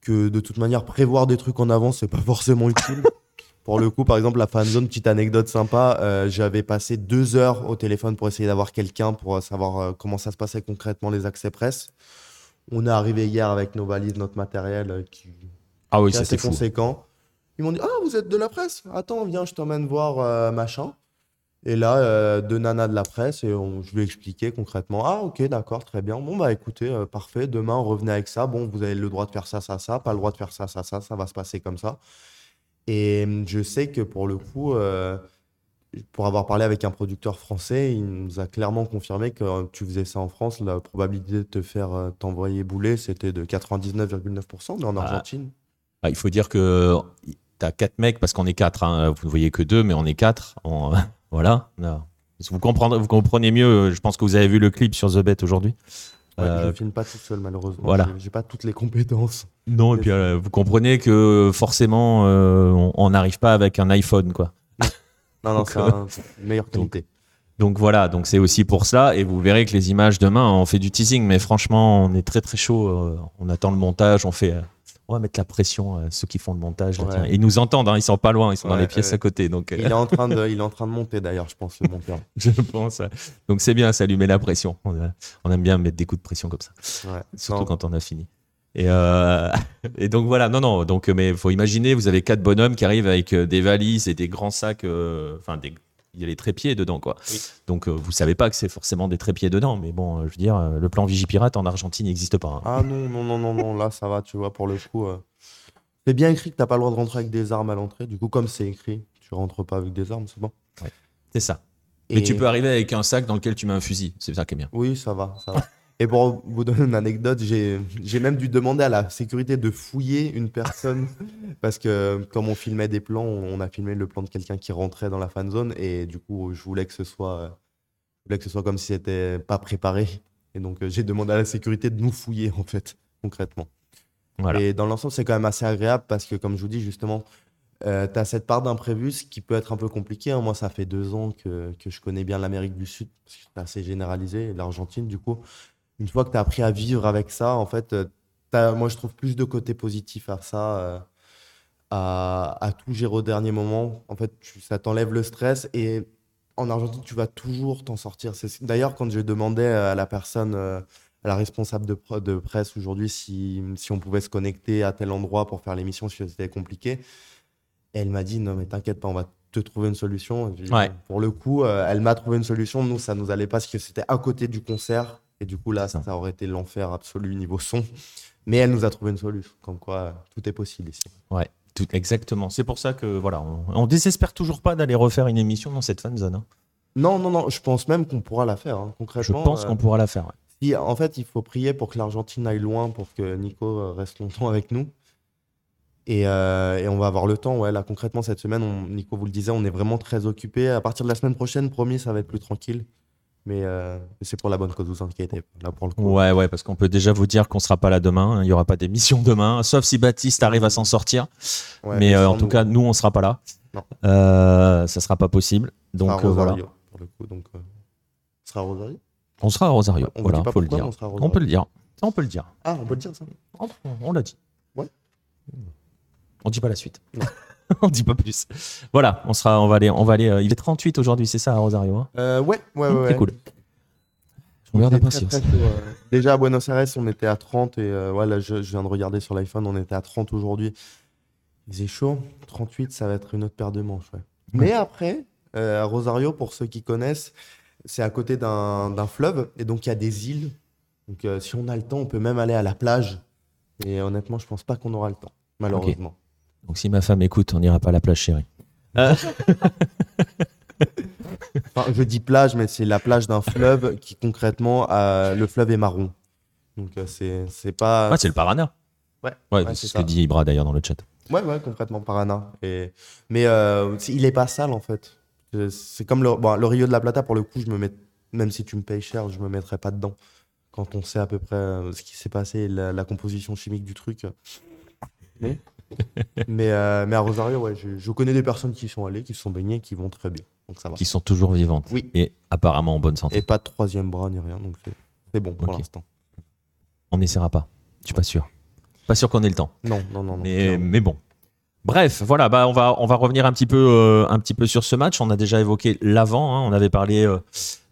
que de toute manière, prévoir des trucs en avance, c'est pas forcément utile. [laughs] pour le coup, par exemple, la fan zone, petite anecdote sympa, euh, j'avais passé deux heures au téléphone pour essayer d'avoir quelqu'un pour euh, savoir euh, comment ça se passait concrètement les accès presse. On est arrivé hier avec nos valises, notre matériel euh, qui, Ah oui, ça assez fou. conséquent. Ils m'ont dit Ah, vous êtes de la presse Attends, viens, je t'emmène voir machin. Et là, euh, deux nanas de la presse, et on- je lui ai expliqué concrètement Ah, ok, d'accord, très bien. Bon, bah écoutez, euh, parfait. Demain, revenez avec ça. Bon, vous avez le droit de faire ça, ça, ça. Pas le droit de faire ça, ça, ça. Ça va se passer comme ça. Et hum, je sais que pour le coup, euh, pour avoir parlé avec un producteur français, il nous a clairement confirmé que euh, tu faisais ça en France, la probabilité de te faire t'envoyer bouler, c'était de 99,9%, mais en Ah. Argentine. Ah, il faut dire que tu as quatre mecs, parce qu'on est quatre. hein. Vous ne voyez que deux, mais on est quatre. On- voilà. Vous, comprendrez, vous comprenez mieux. Je pense que vous avez vu le clip sur The Bet aujourd'hui. Ouais, Euh, je filme pas tout seul, malheureusement. voilà. J'ai- pas toutes les compétences. Non, et puis euh, vous comprenez que forcément, euh, on- n'arrive pas avec un iPhone, quoi. [laughs] Non, non, c'est euh, un- meilleure qualité. Donc voilà, donc c'est aussi pour ça. Et vous verrez que les images demain, on fait du teasing, mais franchement, on est très très chaud. euh, on attend le montage, on fait, euh, on va mettre la pression à ceux qui font le montage. là, Ouais. tiens. Ils nous entendent, hein, ils sont pas loin, ils sont dans les pièces ouais. à côté. Donc, euh, Il est en train de, [laughs] il est en train de monter d'ailleurs, je pense, le monteur. [laughs] je pense. Donc c'est bien, ça lui met la pression. On, aime bien mettre des coups de pression comme ça, surtout Non, quand on a fini. Et, euh, [laughs] et donc voilà, non, non, donc, mais faut imaginer, vous avez quatre bonhommes qui arrivent avec euh, des valises et des grands sacs, euh, enfin, des- il y a les trépieds dedans, quoi. Oui. Donc euh, vous savez pas que c'est forcément des trépieds dedans, mais bon, euh, je veux dire, euh, le plan Vigipirate en Argentine n'existe pas. hein. Ah non, non, non, non, non, là ça va, tu vois, pour le coup. euh, C'est bien écrit que t'as pas le droit de rentrer avec des armes à l'entrée. Du coup, comme c'est écrit, tu rentres pas avec des armes, c'est bon. C'est ça. Mais Et- tu peux arriver avec un sac dans lequel tu mets un fusil, c'est ça qui est bien. Oui, ça va, ça va. [laughs] Et pour vous donner une anecdote, j'ai même dû demander à la sécurité de fouiller une personne [laughs] parce que comme on filmait des plans, on a filmé le plan de quelqu'un qui rentrait dans la fan zone et du coup, je voulais que ce soit, euh, je voulais que ce soit comme si c'était pas préparé. Et donc, euh, j'ai demandé à la sécurité de nous fouiller en fait, concrètement. Voilà. Et dans l'ensemble, c'est quand même assez agréable parce que, comme je vous dis, justement, tu as cette part d'imprévu, ce qui peut être un peu compliqué. hein. Moi, ça fait deux ans que, que je connais bien l'Amérique du Sud, parce que c'est assez généralisé, l'Argentine, du coup. Une fois que tu as appris à vivre avec ça, en fait, euh, moi, je trouve plus de côté positif à ça, euh, à, à tout gérer au dernier moment. En fait, tu- ça t'enlève le stress et en Argentine, tu vas toujours t'en sortir. D'ailleurs, quand je demandais à la personne, euh, à la responsable de, pre- de presse aujourd'hui, si, si on pouvait se connecter à tel endroit pour faire l'émission, si c'était compliqué, elle m'a dit non, mais t'inquiète pas, on va te trouver une solution. Ouais. Pour le coup, euh, elle m'a trouvé une solution. Nous, ça nous allait pas parce que c'était à côté du concert. Et du coup, là, ça. ça aurait été l'enfer absolu niveau son. Mais elle nous a trouvé une solution. Comme quoi, tout est possible ici. Tout, exactement. C'est pour ça que voilà, on, on désespère toujours pas d'aller refaire une émission dans cette fan zone. hein. Non, non, non, je pense même qu'on pourra la faire, hein, Je concrètement. pense euh, qu'on pourra la faire. ouais. si- en fait, il faut prier pour que l'Argentine aille loin, pour que Nico euh, reste longtemps avec nous. Et, euh, et on va avoir le temps. Ouais, là, concrètement, cette semaine, on- Nico vous le disait, on est vraiment très occupé. À partir de la semaine prochaine, promis, ça va être plus tranquille. Mais euh, c'est pour la bonne cause, vous inquiétez. Là, pour le coup. Ouais, ouais, parce qu'on peut déjà vous dire qu'on sera pas là demain. hein, Il y aura pas d'émission demain, sauf si Baptiste arrive à s'en sortir. Ouais, mais euh, en tout nous, cas, nous, on sera pas là. Non. Euh, ça sera pas possible. on sera Donc à euh, voilà, Rosario, Pour le coup, donc, euh, on sera à Rosario on sera à Rosario. On voilà, faut le dire. on peut le dire. On peut le dire. Ah, on peut le dire ça On, on l'a dit. Ouais. On dit pas la suite. [laughs] On dit pas plus. Voilà, on sera, on va aller, on va aller. euh, il est 38 aujourd'hui, c'est ça à Rosario. hein? Euh, Ouais, ouais, ouais. C'est ouais. cool. Je regarde très, impatience. très euh. Déjà à Buenos Aires, on était à 30 et euh, ouais, là, je, je viens de regarder sur l'iPhone, on était à 30 aujourd'hui. Il faisait chaud. 38, ça va être une autre paire de manches. ouais. Mais après, euh, à Rosario, pour ceux qui connaissent, c'est à côté d'un fleuve et donc il y a des îles. Donc euh, si on a le temps, on peut même aller à la plage. Et honnêtement, je pense pas qu'on aura le temps, malheureusement. Donc si ma femme écoute, on n'ira pas à la plage, chérie. [laughs] Enfin, je dis plage, mais c'est la plage d'un fleuve qui concrètement, le fleuve est marron. Donc euh, c'est c'est pas. Ah, c'est le Parana. Ouais, Ouais, ouais, c'est ce ça. que dit Ibra d'ailleurs dans le chat. Ouais, ouais, complètement Parana. Et... Mais euh, il est pas sale en fait. Euh, C'est comme le, bon, le Rio de la Plata, pour le coup, je me mets, même si tu me payes cher, je me mettrai pas dedans. Quand on sait à peu près ce qui s'est passé, la, la composition chimique du truc. Mais, [laughs] mais, euh, mais à Rosario, ouais, je, je connais des personnes qui sont allées, qui se sont baignées, qui vont très bien. Donc ça va. Qui sont toujours vivantes. Oui. Et apparemment en bonne santé. Et pas de troisième bras ni rien, donc c'est- bon pour l'instant. On n'essaiera pas. Je suis pas sûr. Pas sûr qu'on ait le temps. Non, non, non. non, Mais, mais bon. Bref, voilà, bah on, va, on va revenir un petit, peu, euh, un petit peu sur ce match. On a déjà évoqué l'avant. hein. On avait parlé euh,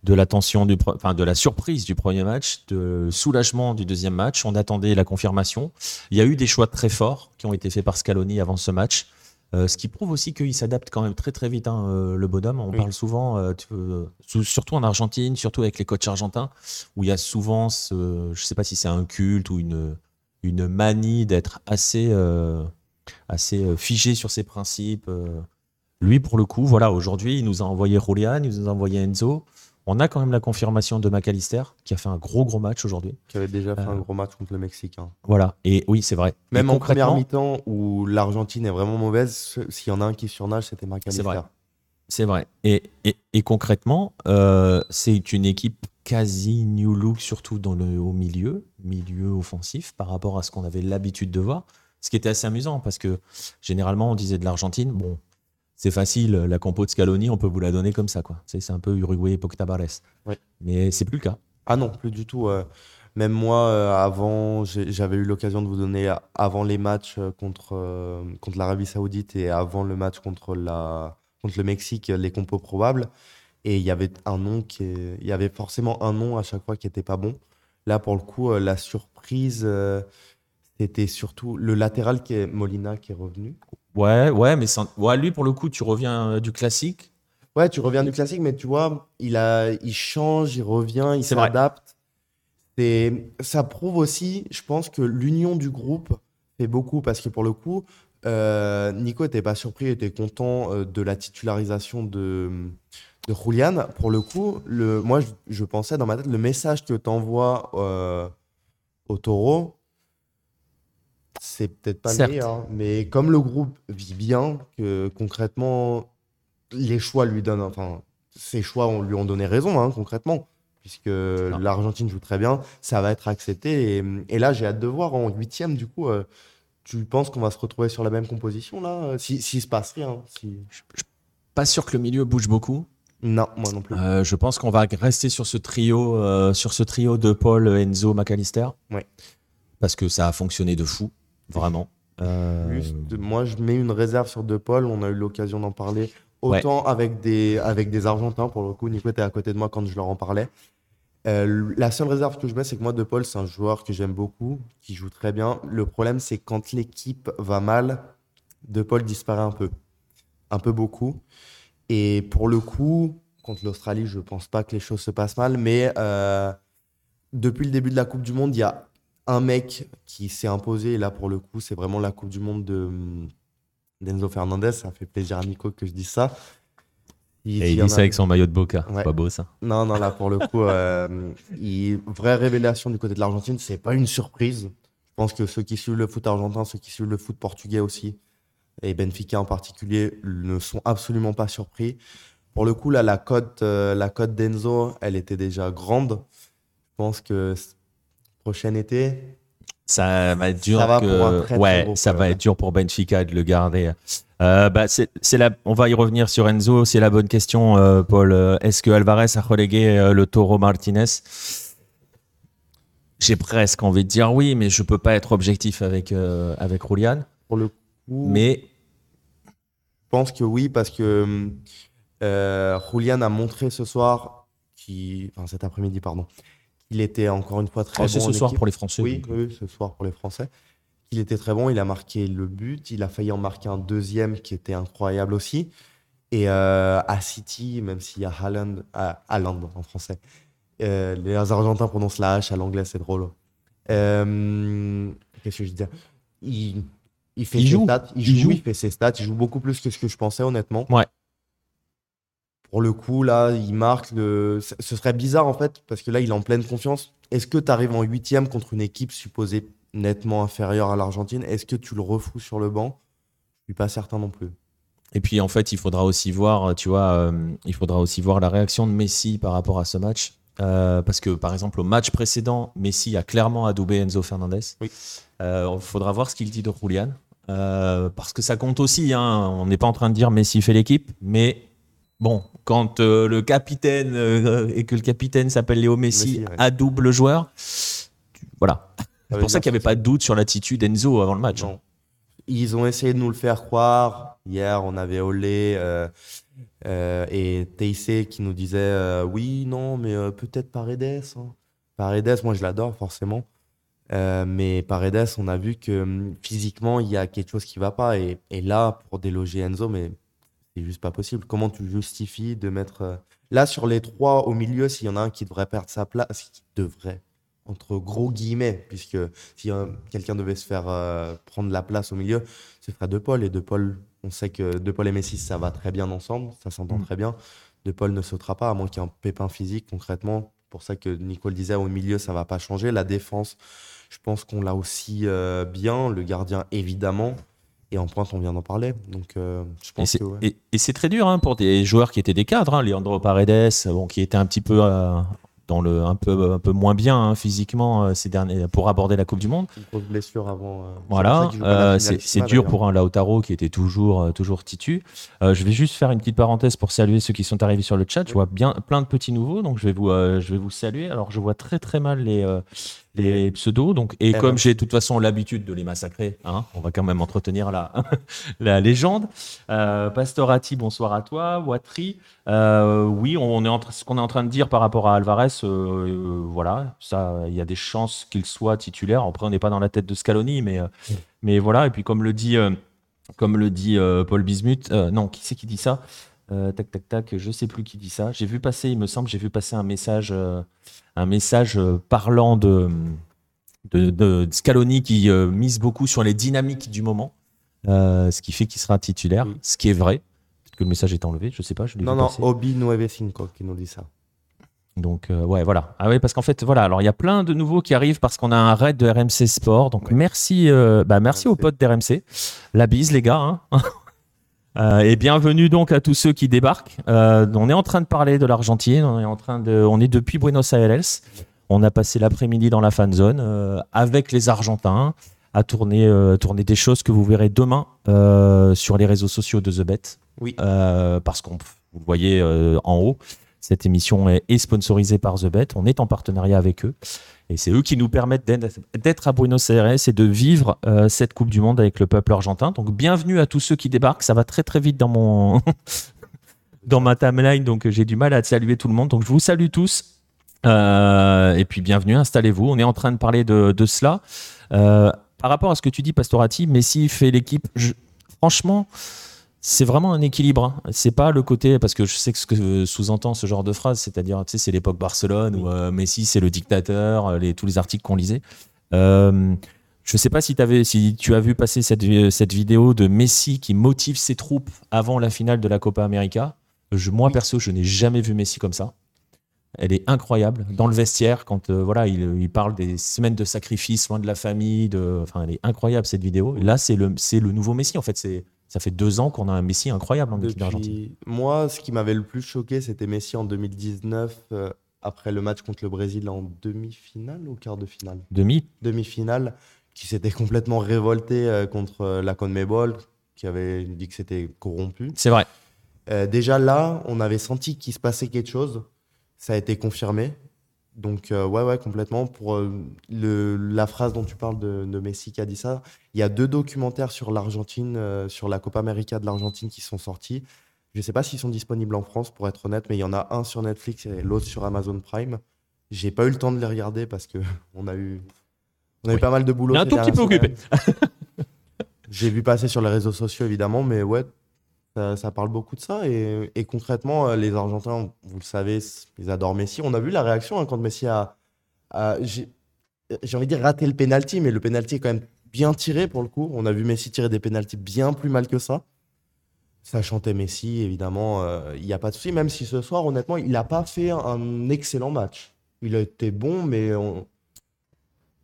de la tension, du, enfin, de la surprise du premier match, de soulagement du deuxième match. On attendait la confirmation. Il y a eu des choix très forts qui ont été faits par Scaloni avant ce match. Euh, ce qui prouve aussi qu'il s'adapte quand même très très vite, hein, euh, le bonhomme. On Oui. parle souvent, euh, tu- surtout en Argentine, surtout avec les coachs argentins, où il y a souvent, ce, je sais pas si c'est un culte ou une, une manie d'être assez, euh, assez figé sur ses principes. Lui, pour le coup, voilà, aujourd'hui, il nous a envoyé Julian, il nous a envoyé Enzo. On a quand même la confirmation de McAllister, qui a fait un gros gros match aujourd'hui. Qui avait déjà fait Euh, un gros match contre le Mexique. hein. Voilà, et oui, c'est vrai. Même Et en première mi-temps où l'Argentine est vraiment mauvaise, s'il y en a un qui surnage, c'était McAllister. C'est vrai. C'est vrai. Et, et, et concrètement, euh, c'est une équipe quasi new look, surtout dans le, au milieu, milieu offensif, par rapport à ce qu'on avait l'habitude de voir. Ce qui était assez amusant, parce que généralement, on disait de l'Argentine, bon, c'est facile, la compo de Scaloni, on peut vous la donner comme ça. quoi. C'est un peu Uruguay, époque Tabares. Ouais. Mais c'est plus le cas. Ah non, plus du tout. Même moi, euh, avant, j'avais eu l'occasion de vous donner, avant les matchs euh, contre, euh, contre l'Arabie Saoudite et avant le match contre, la, contre le Mexique, les compos probables. Et il y avait un nom qui est- il y avait forcément un nom à chaque fois qui était pas bon. Là, pour le coup, la surprise, c'était surtout le latéral qui est Molina qui est revenu. Ouais, ouais, mais ça- ouais, lui, pour le coup, tu reviens euh, du classique. Ouais, tu reviens du classique, mais tu vois, il a, il change, il revient, il s'adapte. Ça prouve aussi, je pense que l'union du groupe fait beaucoup parce que pour le coup, euh, Nico était pas surpris, il était content euh, de la titularisation de, de Julian. Pour le coup, le, moi, je, je pensais dans ma tête, le message que tu envoies au taureau, c'est peut-être pas Certes. le meilleur, mais comme le groupe vit bien, que concrètement, les choix lui donnent, enfin, ces choix on lui ont donné raison, hein, concrètement, puisque l'Argentine joue très bien, ça va être accepté. Et, et là, j'ai hâte de voir en huitième, du coup, euh, tu penses qu'on va se retrouver sur la même composition, là, euh, si, s'il se passe rien si... Pas sûr que le milieu bouge beaucoup. Non, moi non plus. Euh, je pense qu'on va rester sur ce trio, euh, sur ce trio de Paul, Enzo, McAllister. Ouais. Parce que ça a fonctionné de fou, vraiment. Euh, Juste, moi, je mets une réserve sur De Paul. On a eu l'occasion d'en parler autant avec, des, avec des Argentins. Pour le coup, Nico était à côté de moi quand je leur en parlais. Euh, la seule réserve que je mets, c'est que moi, De Paul, c'est un joueur que j'aime beaucoup, qui joue très bien. Le problème, c'est quand l'équipe va mal, De Paul disparaît un peu. Un peu beaucoup. Et pour le coup, contre l'Australie, je pense pas que les choses se passent mal. Mais euh, depuis le début de la Coupe du Monde, il y a un mec qui s'est imposé. Et là, pour le coup, c'est vraiment la Coupe du Monde de d'Enzo Fernandez. Ça fait plaisir à Nico que je dise ça. Et il y en dit ça a- avec son maillot de Boca. Ouais. Pas beau ça. Non, non, là, pour le coup, euh, il- vraie révélation du côté de l'Argentine. C'est pas une surprise. Je pense que ceux qui suivent le foot argentin, ceux qui suivent le foot portugais aussi, et Benfica en particulier, ne sont absolument pas surpris. Pour le coup, là, la cote, euh, la cote d'Enzo, elle était déjà grande. Je pense que prochain été, Ça va être dur. Ça va que- pour un très, très ouais, ça va être dur pour Benfica de le garder. Euh, bah, c'est, la... On va y revenir sur Enzo. C'est la bonne question, euh, Paul. Euh, Est-ce que Alvarez a relégué le Toro Martinez? J'ai presque envie de dire oui, mais je peux pas être objectif avec, euh, avec Julian. pour le coup, Mais je pense que oui, parce que Julian a montré ce soir, qui, enfin cet après-midi, pardon, qu'il était encore une fois très oh, c'est bon ce en soir équipe. pour les Français. Oui, donc. oui, ce soir pour les Français. Il était très bon, il a marqué le but, il a failli en marquer un deuxième qui était incroyable aussi. Et euh, à City, même s'il y a Haaland, ah, Haaland en français, euh, les Argentins prononcent la H à l'anglais, c'est drôle. Euh, Qu'est-ce que je dis il, il fait Il ses joue. stats, il, Il joue, joue. il fait ses stats, il joue beaucoup plus que ce que je pensais honnêtement. Ouais. Pour le coup, là, il marque le. Ce serait bizarre en fait, parce que là, il est en pleine confiance. Est-ce que tu arrives en huitième contre une équipe supposée nettement inférieure à l'Argentine? Est-ce que tu le refous sur le banc? Je suis pas certain non plus. Et puis en fait, il faudra aussi voir, tu vois, euh, il faudra aussi voir la réaction de Messi par rapport à ce match. Euh, parce que par exemple, au match précédent, Messi a clairement adoubé Enzo Fernandez. Oui. Euh, il faudra voir ce qu'il dit de Julian. Parce que ça compte aussi. hein. On n'est pas en train de dire Messi fait l'équipe, mais bon, quand euh, le capitaine euh, et que le capitaine s'appelle Léo Messi, Messi, ouais. adoube le joueur, tu- voilà. Ça C'est pour ça qu'il n'y avait pas de doute sur l'attitude d'Enzo avant le match. hein. Non. Ils ont essayé de nous le faire croire. Hier, on avait Olé euh, euh, et Teissé qui nous disaient euh, oui, non, mais peut-être Paredes. hein. Paredes, moi je l'adore forcément. Mais Paredes, on a vu que hum, physiquement, il y a quelque chose qui va pas. Et, et là, pour déloger Enzo, mais c'est juste pas possible. Comment tu justifies de mettre. euh, Là, sur les trois au milieu, s'il y en a un qui devrait perdre sa place, qui devrait, entre gros guillemets, puisque si euh, quelqu'un devait se faire euh, prendre la place au milieu, ce serait De Paul. Et De Paul, on sait que De Paul et Messi, ça va très bien ensemble, ça s'entend Mm. très bien. De Paul ne sautera pas, à moins qu'il y ait un pépin physique concrètement. pour ça que Nicole disait au milieu, ça va pas changer. La défense, je pense qu'on l'a aussi euh, bien. Le gardien, évidemment. Et en pointe, on vient d'en parler. Donc, euh, je Et pense c'est que. ouais. et- et c'est très dur hein, pour des joueurs qui étaient des cadres. Hein, Leandro Paredes, bon, qui était un petit peu euh, dans le un peu un peu moins bien hein, physiquement euh, ces derniers pour aborder la Coupe du Monde. Une grosse blessure avant. euh, Voilà, euh, c'est dur pour un Lautaro qui était toujours euh, toujours titu. Euh, je vais juste faire une petite parenthèse pour saluer ceux qui sont arrivés sur le chat. Je vois bien plein de petits nouveaux, donc je vais vous euh, je vais vous saluer. Alors je vois très très mal les euh, les pseudos. Donc, et RMC. comme j'ai de toute façon l'habitude de les massacrer, hein, on va quand même entretenir la, [laughs] la légende. Euh, Pastorati, bonsoir à toi. Watri, euh, oui, on est en ce qu'on est en train de dire par rapport à Alvarez, euh, voilà, ça, il y a des chances qu'il soit titulaire. Après, on n'est pas dans la tête de Scaloni, mais, mais voilà. Et puis, comme le dit, comme le dit Paul Bismuth, non, qui c'est qui dit ça? Euh, Tac, tac, tac, je sais plus qui dit ça. J'ai vu passer, il me semble, j'ai vu passer un message, euh, un message euh, parlant de, de, de Scaloni qui euh, mise beaucoup sur les dynamiques du moment, ce qui fait qu'il sera titulaire, Oui. ce qui est vrai. Peut-être que le message est enlevé, je sais pas, je Non, vu non, passer. Obi Nueve Cinco qui nous dit ça. Donc ouais, voilà. Ah oui, parce qu'en fait, voilà. Alors il y a plein de nouveaux qui arrivent parce qu'on a un raid de RMC Sport. Donc Ouais. merci, bah, merci aux RMC. potes d'RMC. La bise, les gars. hein. [laughs] Euh, et bienvenue donc à tous ceux qui débarquent. Euh, on est en train de parler de l'Argentine. On est en train de, on est depuis Buenos Aires. On a passé l'après-midi dans la fan zone euh, avec les Argentins à tourner, tourner des choses que vous verrez demain sur les réseaux sociaux de The Bet. Oui. Parce qu'on vous le voyez en haut, cette émission est, est sponsorisée par The Bet. On est en partenariat avec eux. Et c'est eux qui nous permettent d'être- à Buenos Aires et de vivre euh, cette Coupe du Monde avec le peuple argentin. Donc bienvenue à tous ceux qui débarquent. Ça va très très vite dans mon [laughs] dans ma timeline, donc j'ai du mal à saluer tout le monde. Donc je vous salue tous. Euh, et puis bienvenue, installez-vous. On est en train de parler de, de cela. Euh, par rapport à ce que tu dis, Pastorati, Messi fait l'équipe. Franchement, c'est vraiment un équilibre. hein. C'est pas le côté parce que je sais que ce que sous-entend ce genre de phrase, c'est-à-dire, tu sais, c'est l'époque Barcelone où euh, Messi c'est le dictateur, euh, les, tous les articles qu'on lisait. Euh, je sais pas si, avais, si tu as vu passer cette, vi- cette vidéo de Messi qui motive ses troupes avant la finale de la Copa América. Je, moi, perso, je n'ai jamais vu Messi comme ça. Elle est incroyable. Dans le vestiaire, quand euh, voilà, il, il parle des semaines de sacrifice, loin de la famille. De... Enfin, elle est incroyable, cette vidéo. Et là, c'est le, nouveau Messi. En fait, c'est, ça fait deux ans qu'on a un Messi incroyable en équipe d'Argentine. Moi, ce qui m'avait le plus choqué, c'était Messi en 2019, euh, après le match contre le Brésil en demi-finale ou quart de finale? Demi Demi-finale, qui s'était complètement révolté euh, contre euh, la CONMEBOL, qui avait dit que c'était corrompu. C'est vrai. Euh, déjà là, on avait senti qu'il se passait quelque chose. Ça a été confirmé. Donc, euh, ouais, ouais, complètement. Pour euh, le, la phrase dont tu parles de, de Messi qui a dit ça, il y a deux documentaires sur l'Argentine, euh, sur la Copa América de l'Argentine qui sont sortis. Je ne sais pas s'ils sont disponibles en France, pour être honnête, mais il y en a un sur Netflix et l'autre sur Amazon Prime. J'ai pas eu le temps de les regarder parce que [laughs] on a eu, on a eu pas mal de boulot. Il un tout petit peu occupé. J'ai vu passer sur les réseaux sociaux, évidemment, mais ouais, ça, parle beaucoup de ça. Et, concrètement, euh, les Argentins, vous le savez, ils adorent Messi. On a vu la réaction hein, quand Messi a, j'ai envie de dire, raté le penalty, mais le penalty est quand même bien tiré pour le coup. On a vu Messi tirer des penalties bien plus mal que ça. Ça chantait Messi, évidemment, euh, il n'y a pas de souci, même si ce soir, honnêtement, il n'a pas fait un excellent match. Il a été bon, mais on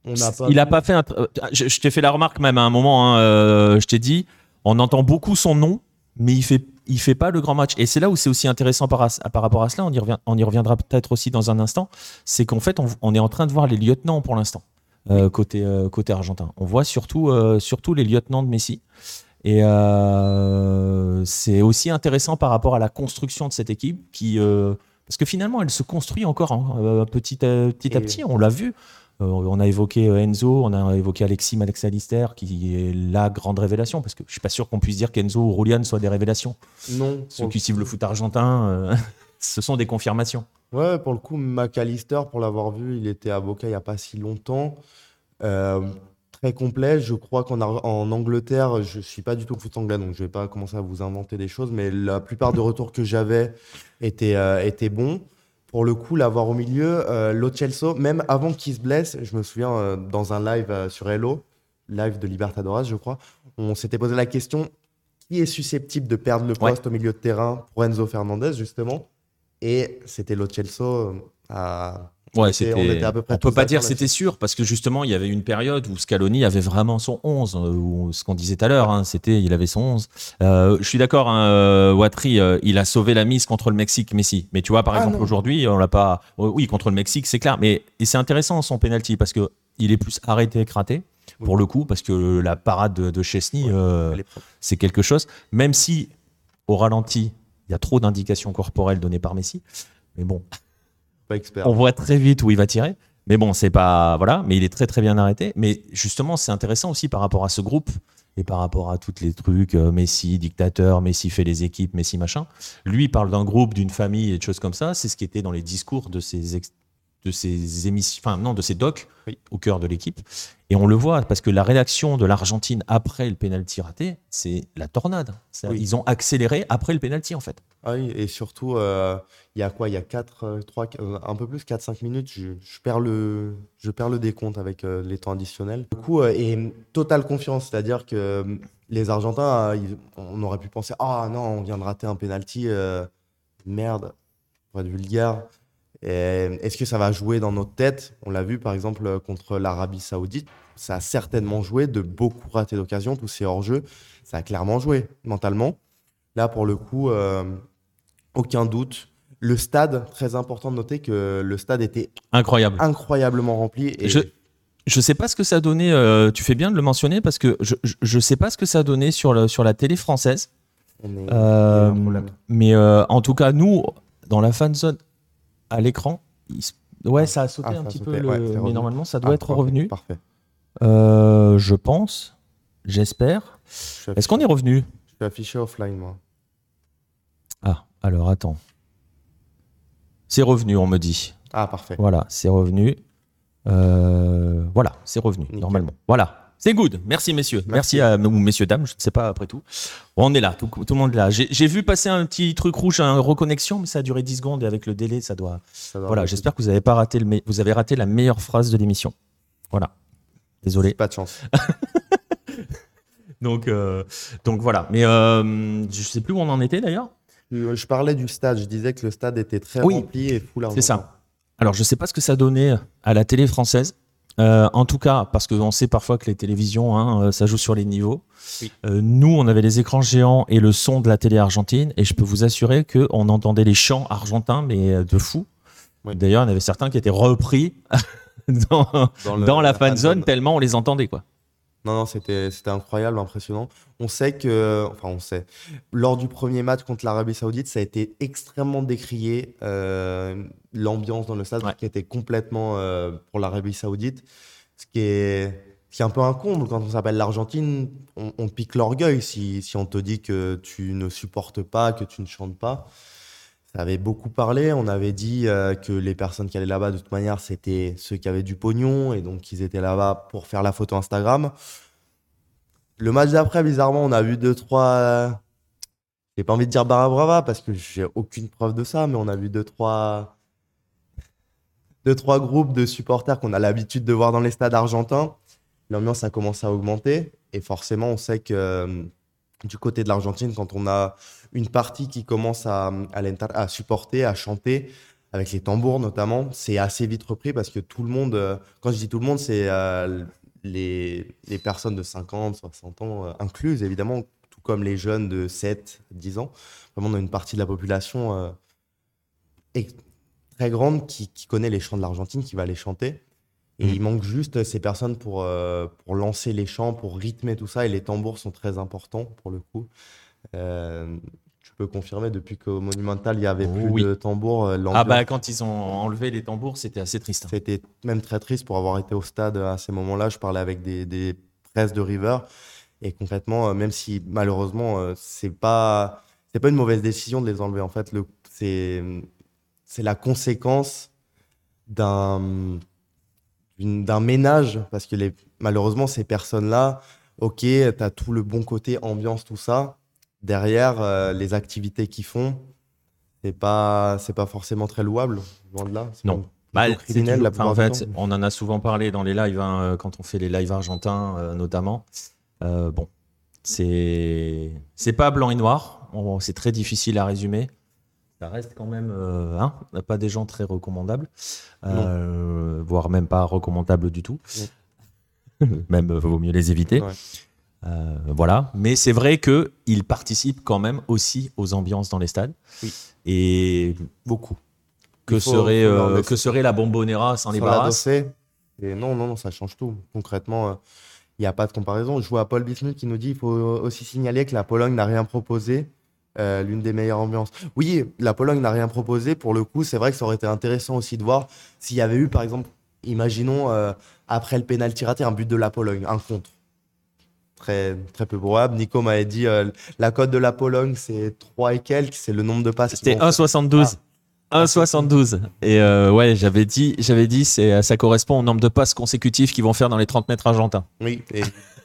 on n'a pas. il a vu- pas fait euh, Je, t'ai fait la remarque même à un moment. hein, je t'ai dit, on entend beaucoup son nom, mais il fait, il fait pas le grand match. Et c'est là où c'est aussi intéressant par, par rapport à cela. On y, revient, on y reviendra peut-être aussi dans un instant. C'est qu'en fait, on, on est en train de voir les lieutenants pour l'instant euh, côté euh, côté argentin. On voit surtout euh, surtout les lieutenants de Messi. Et c'est aussi intéressant par rapport à la construction de cette équipe qui parce que finalement elle se construit encore hein, petit à petit, à Et- petit on l'a vu on a évoqué euh, Enzo on a évoqué Alexis Alex Alister qui est la grande révélation parce que je suis pas sûr qu'on puisse dire qu'Enzo ou Roulian soient des révélations Non. ceux qui suivent le foot argentin euh, [laughs] ce sont des confirmations Ouais, pour le coup, McAllister, pour l'avoir vu, il était avocat il n'y a pas si longtemps. Euh, très complet. Je crois qu'en en Angleterre, je ne suis pas du tout foot anglais, donc je ne vais pas commencer à vous inventer des choses, mais la plupart des retours que j'avais étaient, euh, étaient bons. Pour le coup, l'avoir au milieu, euh, Lo Celso, même avant qu'il se blesse, je me souviens euh, dans un live euh, sur Hello, live de Libertadores, je crois, on s'était posé la question qui est susceptible de perdre le Ouais. poste au milieu de terrain pour Enzo Fernandez, justement? Et c'était Lo Celso euh, à. Ouais, était- c'était. on était à peu près on peut pas dire c'était sûr parce que justement il y avait une période où Scaloni avait vraiment son 11, euh, ou ce qu'on disait tout à l'heure, hein, c'était il avait son 11. Euh, je suis d'accord, hein, euh, Watri, euh, il a sauvé la mise contre le Mexique, Messi. Mais tu vois, par Ah, exemple aujourd'hui, on l'a pas. oh, Oui, contre le Mexique, c'est clair. Mais et c'est intéressant son penalty parce que il est plus arrêté écraté Oui. pour le coup parce que la parade de, de Chesney. Ouais, euh, c'est quelque chose, même si au ralenti, il y a trop d'indications corporelles données par Messi. Mais bon, Pas expert. on voit très vite où il va tirer. Mais bon, c'est pas. Voilà, mais il est très très bien arrêté. Mais justement, c'est intéressant aussi par rapport à ce groupe et par rapport à tous les trucs, euh, Messi, dictateur, Messi fait les équipes, Messi machin. Lui parle d'un groupe, d'une famille et de choses comme ça. C'est ce qui était dans les discours de ces, ex- de ces émissions, enfin non, de ces docs Oui. au cœur de l'équipe. Et on le voit parce que la réaction de l'Argentine après le pénalty raté, c'est la tornade. Oui. Ils ont accéléré après le pénalty en fait. Et surtout, euh, il y a quoi? Il y a 4, 3, un peu plus, 4-5 minutes, je, je perds le, je perds le décompte avec euh, les temps additionnels. Du coup, euh, et totale confiance, c'est-à-dire que euh, les Argentins, euh, on aurait pu penser, ah non, on vient de rater un penalty, euh, merde, pour être vulgaire. Est-ce que ça va jouer dans notre tête? On l'a vu par exemple euh, contre l'Arabie Saoudite, ça a certainement joué, de beaucoup ratés d'occasion, tous ces hors-jeux, ça a clairement joué mentalement. Là, pour le coup, euh, aucun doute. Le stade, très important de noter que le stade était Incroyable. incroyablement rempli. Et Je- Je sais pas ce que ça a donné, euh, tu fais bien de le mentionner parce que je, je, je sais pas ce que ça a donné sur, la télé française. Euh, mais euh, en tout cas, nous, dans la fan zone, à l'écran, ouais, ça a sauté Ah, un petit sauté, peu, ouais, le- c'est mais normalement, ça doit Ah, être ok, revenu. Parfait. Je pense, j'espère. Est-ce qu'on est revenu? Je suis affiché offline, moi. Ah, alors attends. C'est revenu, on me dit. Ah, parfait. Voilà, c'est revenu. Euh, voilà, c'est revenu, Nickel. normalement. Voilà. C'est good. Merci, messieurs. Merci, Merci. à ou messieurs, dames, je ne sais pas après tout. On est là, tout, tout le monde est là. J'ai vu passer un petit truc rouge, un reconnexion, mais ça a duré 10 secondes et avec le délai, ça doit. Ça Voilà, j'espère que vous avez pas raté le, vous avez raté la meilleure phrase de l'émission. Voilà. Désolé. Pas de chance. [laughs] Donc, euh, donc voilà. Mais euh, je sais plus où on en était d'ailleurs. Euh, Je parlais du stade. Je disais que le stade était très Oui. rempli et full C'est ça. Alors, je sais pas ce que ça donnait à la télé française. Euh, en tout cas, parce qu'on sait parfois que les télévisions, hein, euh, ça joue sur les niveaux. Oui. Euh, nous, on avait les écrans géants et le son de la télé argentine, et je peux vous assurer qu'on entendait les chants argentins, mais euh, de fou. Oui. D'ailleurs, il y en avait certains qui étaient repris [laughs] dans, le- dans la fan zone. tellement on les entendait, quoi. Non, non, c'était incroyable, impressionnant. On sait que, enfin, on sait, lors du premier match contre l'Arabie Saoudite, ça a été extrêmement décrié, euh, l'ambiance dans le stade Ouais. qui était complètement euh, pour l'Arabie Saoudite, ce qui est, ce qui est un peu un comble quand on s'appelle l'Argentine, on, on pique l'orgueil si, si on te dit que tu ne supportes pas, que tu ne chantes pas. Ça avait beaucoup parlé. On avait dit euh, que les personnes qui allaient là-bas, de toute manière, c'était ceux qui avaient du pognon et donc ils étaient là-bas pour faire la photo Instagram. Le match d'après, bizarrement, on a vu deux, trois. J'ai pas envie de dire Barra Brava parce que j'ai aucune preuve de ça, mais on a vu deux, trois. Deux, trois groupes de supporters qu'on a l'habitude de voir dans les stades argentins. L'ambiance a commencé à augmenter et forcément, on sait que euh, du côté de l'Argentine, quand on a une partie qui commence à, à, l'enter- à supporter, à chanter, avec les tambours notamment, c'est assez vite repris parce que tout le monde, euh, quand je dis tout le monde, c'est euh, les, les personnes de 50, 60 ans euh, incluses, évidemment, tout comme les jeunes de 7, 10 ans. Vraiment, on a une partie de la population très grande qui, qui connaît les chants de l'Argentine, qui va les chanter. Et Mhm. il manque juste ces personnes pour, pour lancer les chants, pour rythmer tout ça. Et les tambours sont très importants pour le coup. Euh, peux confirmer, depuis qu'au Monumental, il n'y avait plus Oui. de tambours, euh, Ah bah quand ils ont enlevé les tambours, c'était assez triste. hein. c'était même très triste pour avoir été au stade à ces moments-là. Je parlais avec des, des presses de River. Et concrètement, euh, même si malheureusement, euh, c'est pas, c'est pas une mauvaise décision de les enlever. En fait, le, c'est, c'est la conséquence d'un, d'un ménage. Parce que les, malheureusement, ces personnes-là, ok, tu as tout le bon côté ambiance, tout ça. Derrière, euh, les activités qu'ils font, c'est pas, c'est pas forcément très louable. Loin de là. Non. Bah, criminel toujours- la enfin, en fait, on en a souvent parlé dans les lives, hein, euh, quand on fait les lives argentins euh, notamment. Euh, bon, c'est c'est pas blanc et noir. C'est très difficile à résumer. Ça reste quand même, euh, hein, pas des gens très recommandables, voire même pas recommandables du tout. [laughs] même vaut mieux les éviter. Ouais. Euh, voilà. Mais c'est vrai que ils participent quand même aussi aux ambiances dans les stades. Oui. Et Beaucoup. que faut- serait euh, que serait la bombonera sans les barrasses. Et non, non, non, ça change tout. Concrètement, euh, il n'y a pas de comparaison. Je vois Paul Bismuth qui nous dit il faut aussi signaler que la Pologne n'a rien proposé. euh, L'une des meilleures ambiances. Oui, la Pologne n'a rien proposé. Pour le coup, c'est vrai que ça aurait été intéressant aussi de voir s'il y avait eu, par exemple, imaginons euh, après le pénalty raté, un but de la Pologne, un contre. Très, très peu probable. Nico m'avait dit euh, la cote de la Pologne, c'est 3 et quelques, c'est le nombre de passes. C'était 1,72. 1,72. Et euh, ouais, j'avais dit, j'avais dit, c'est, ça correspond au nombre de passes consécutives qu'ils vont faire dans les 30 mètres argentins. Oui, et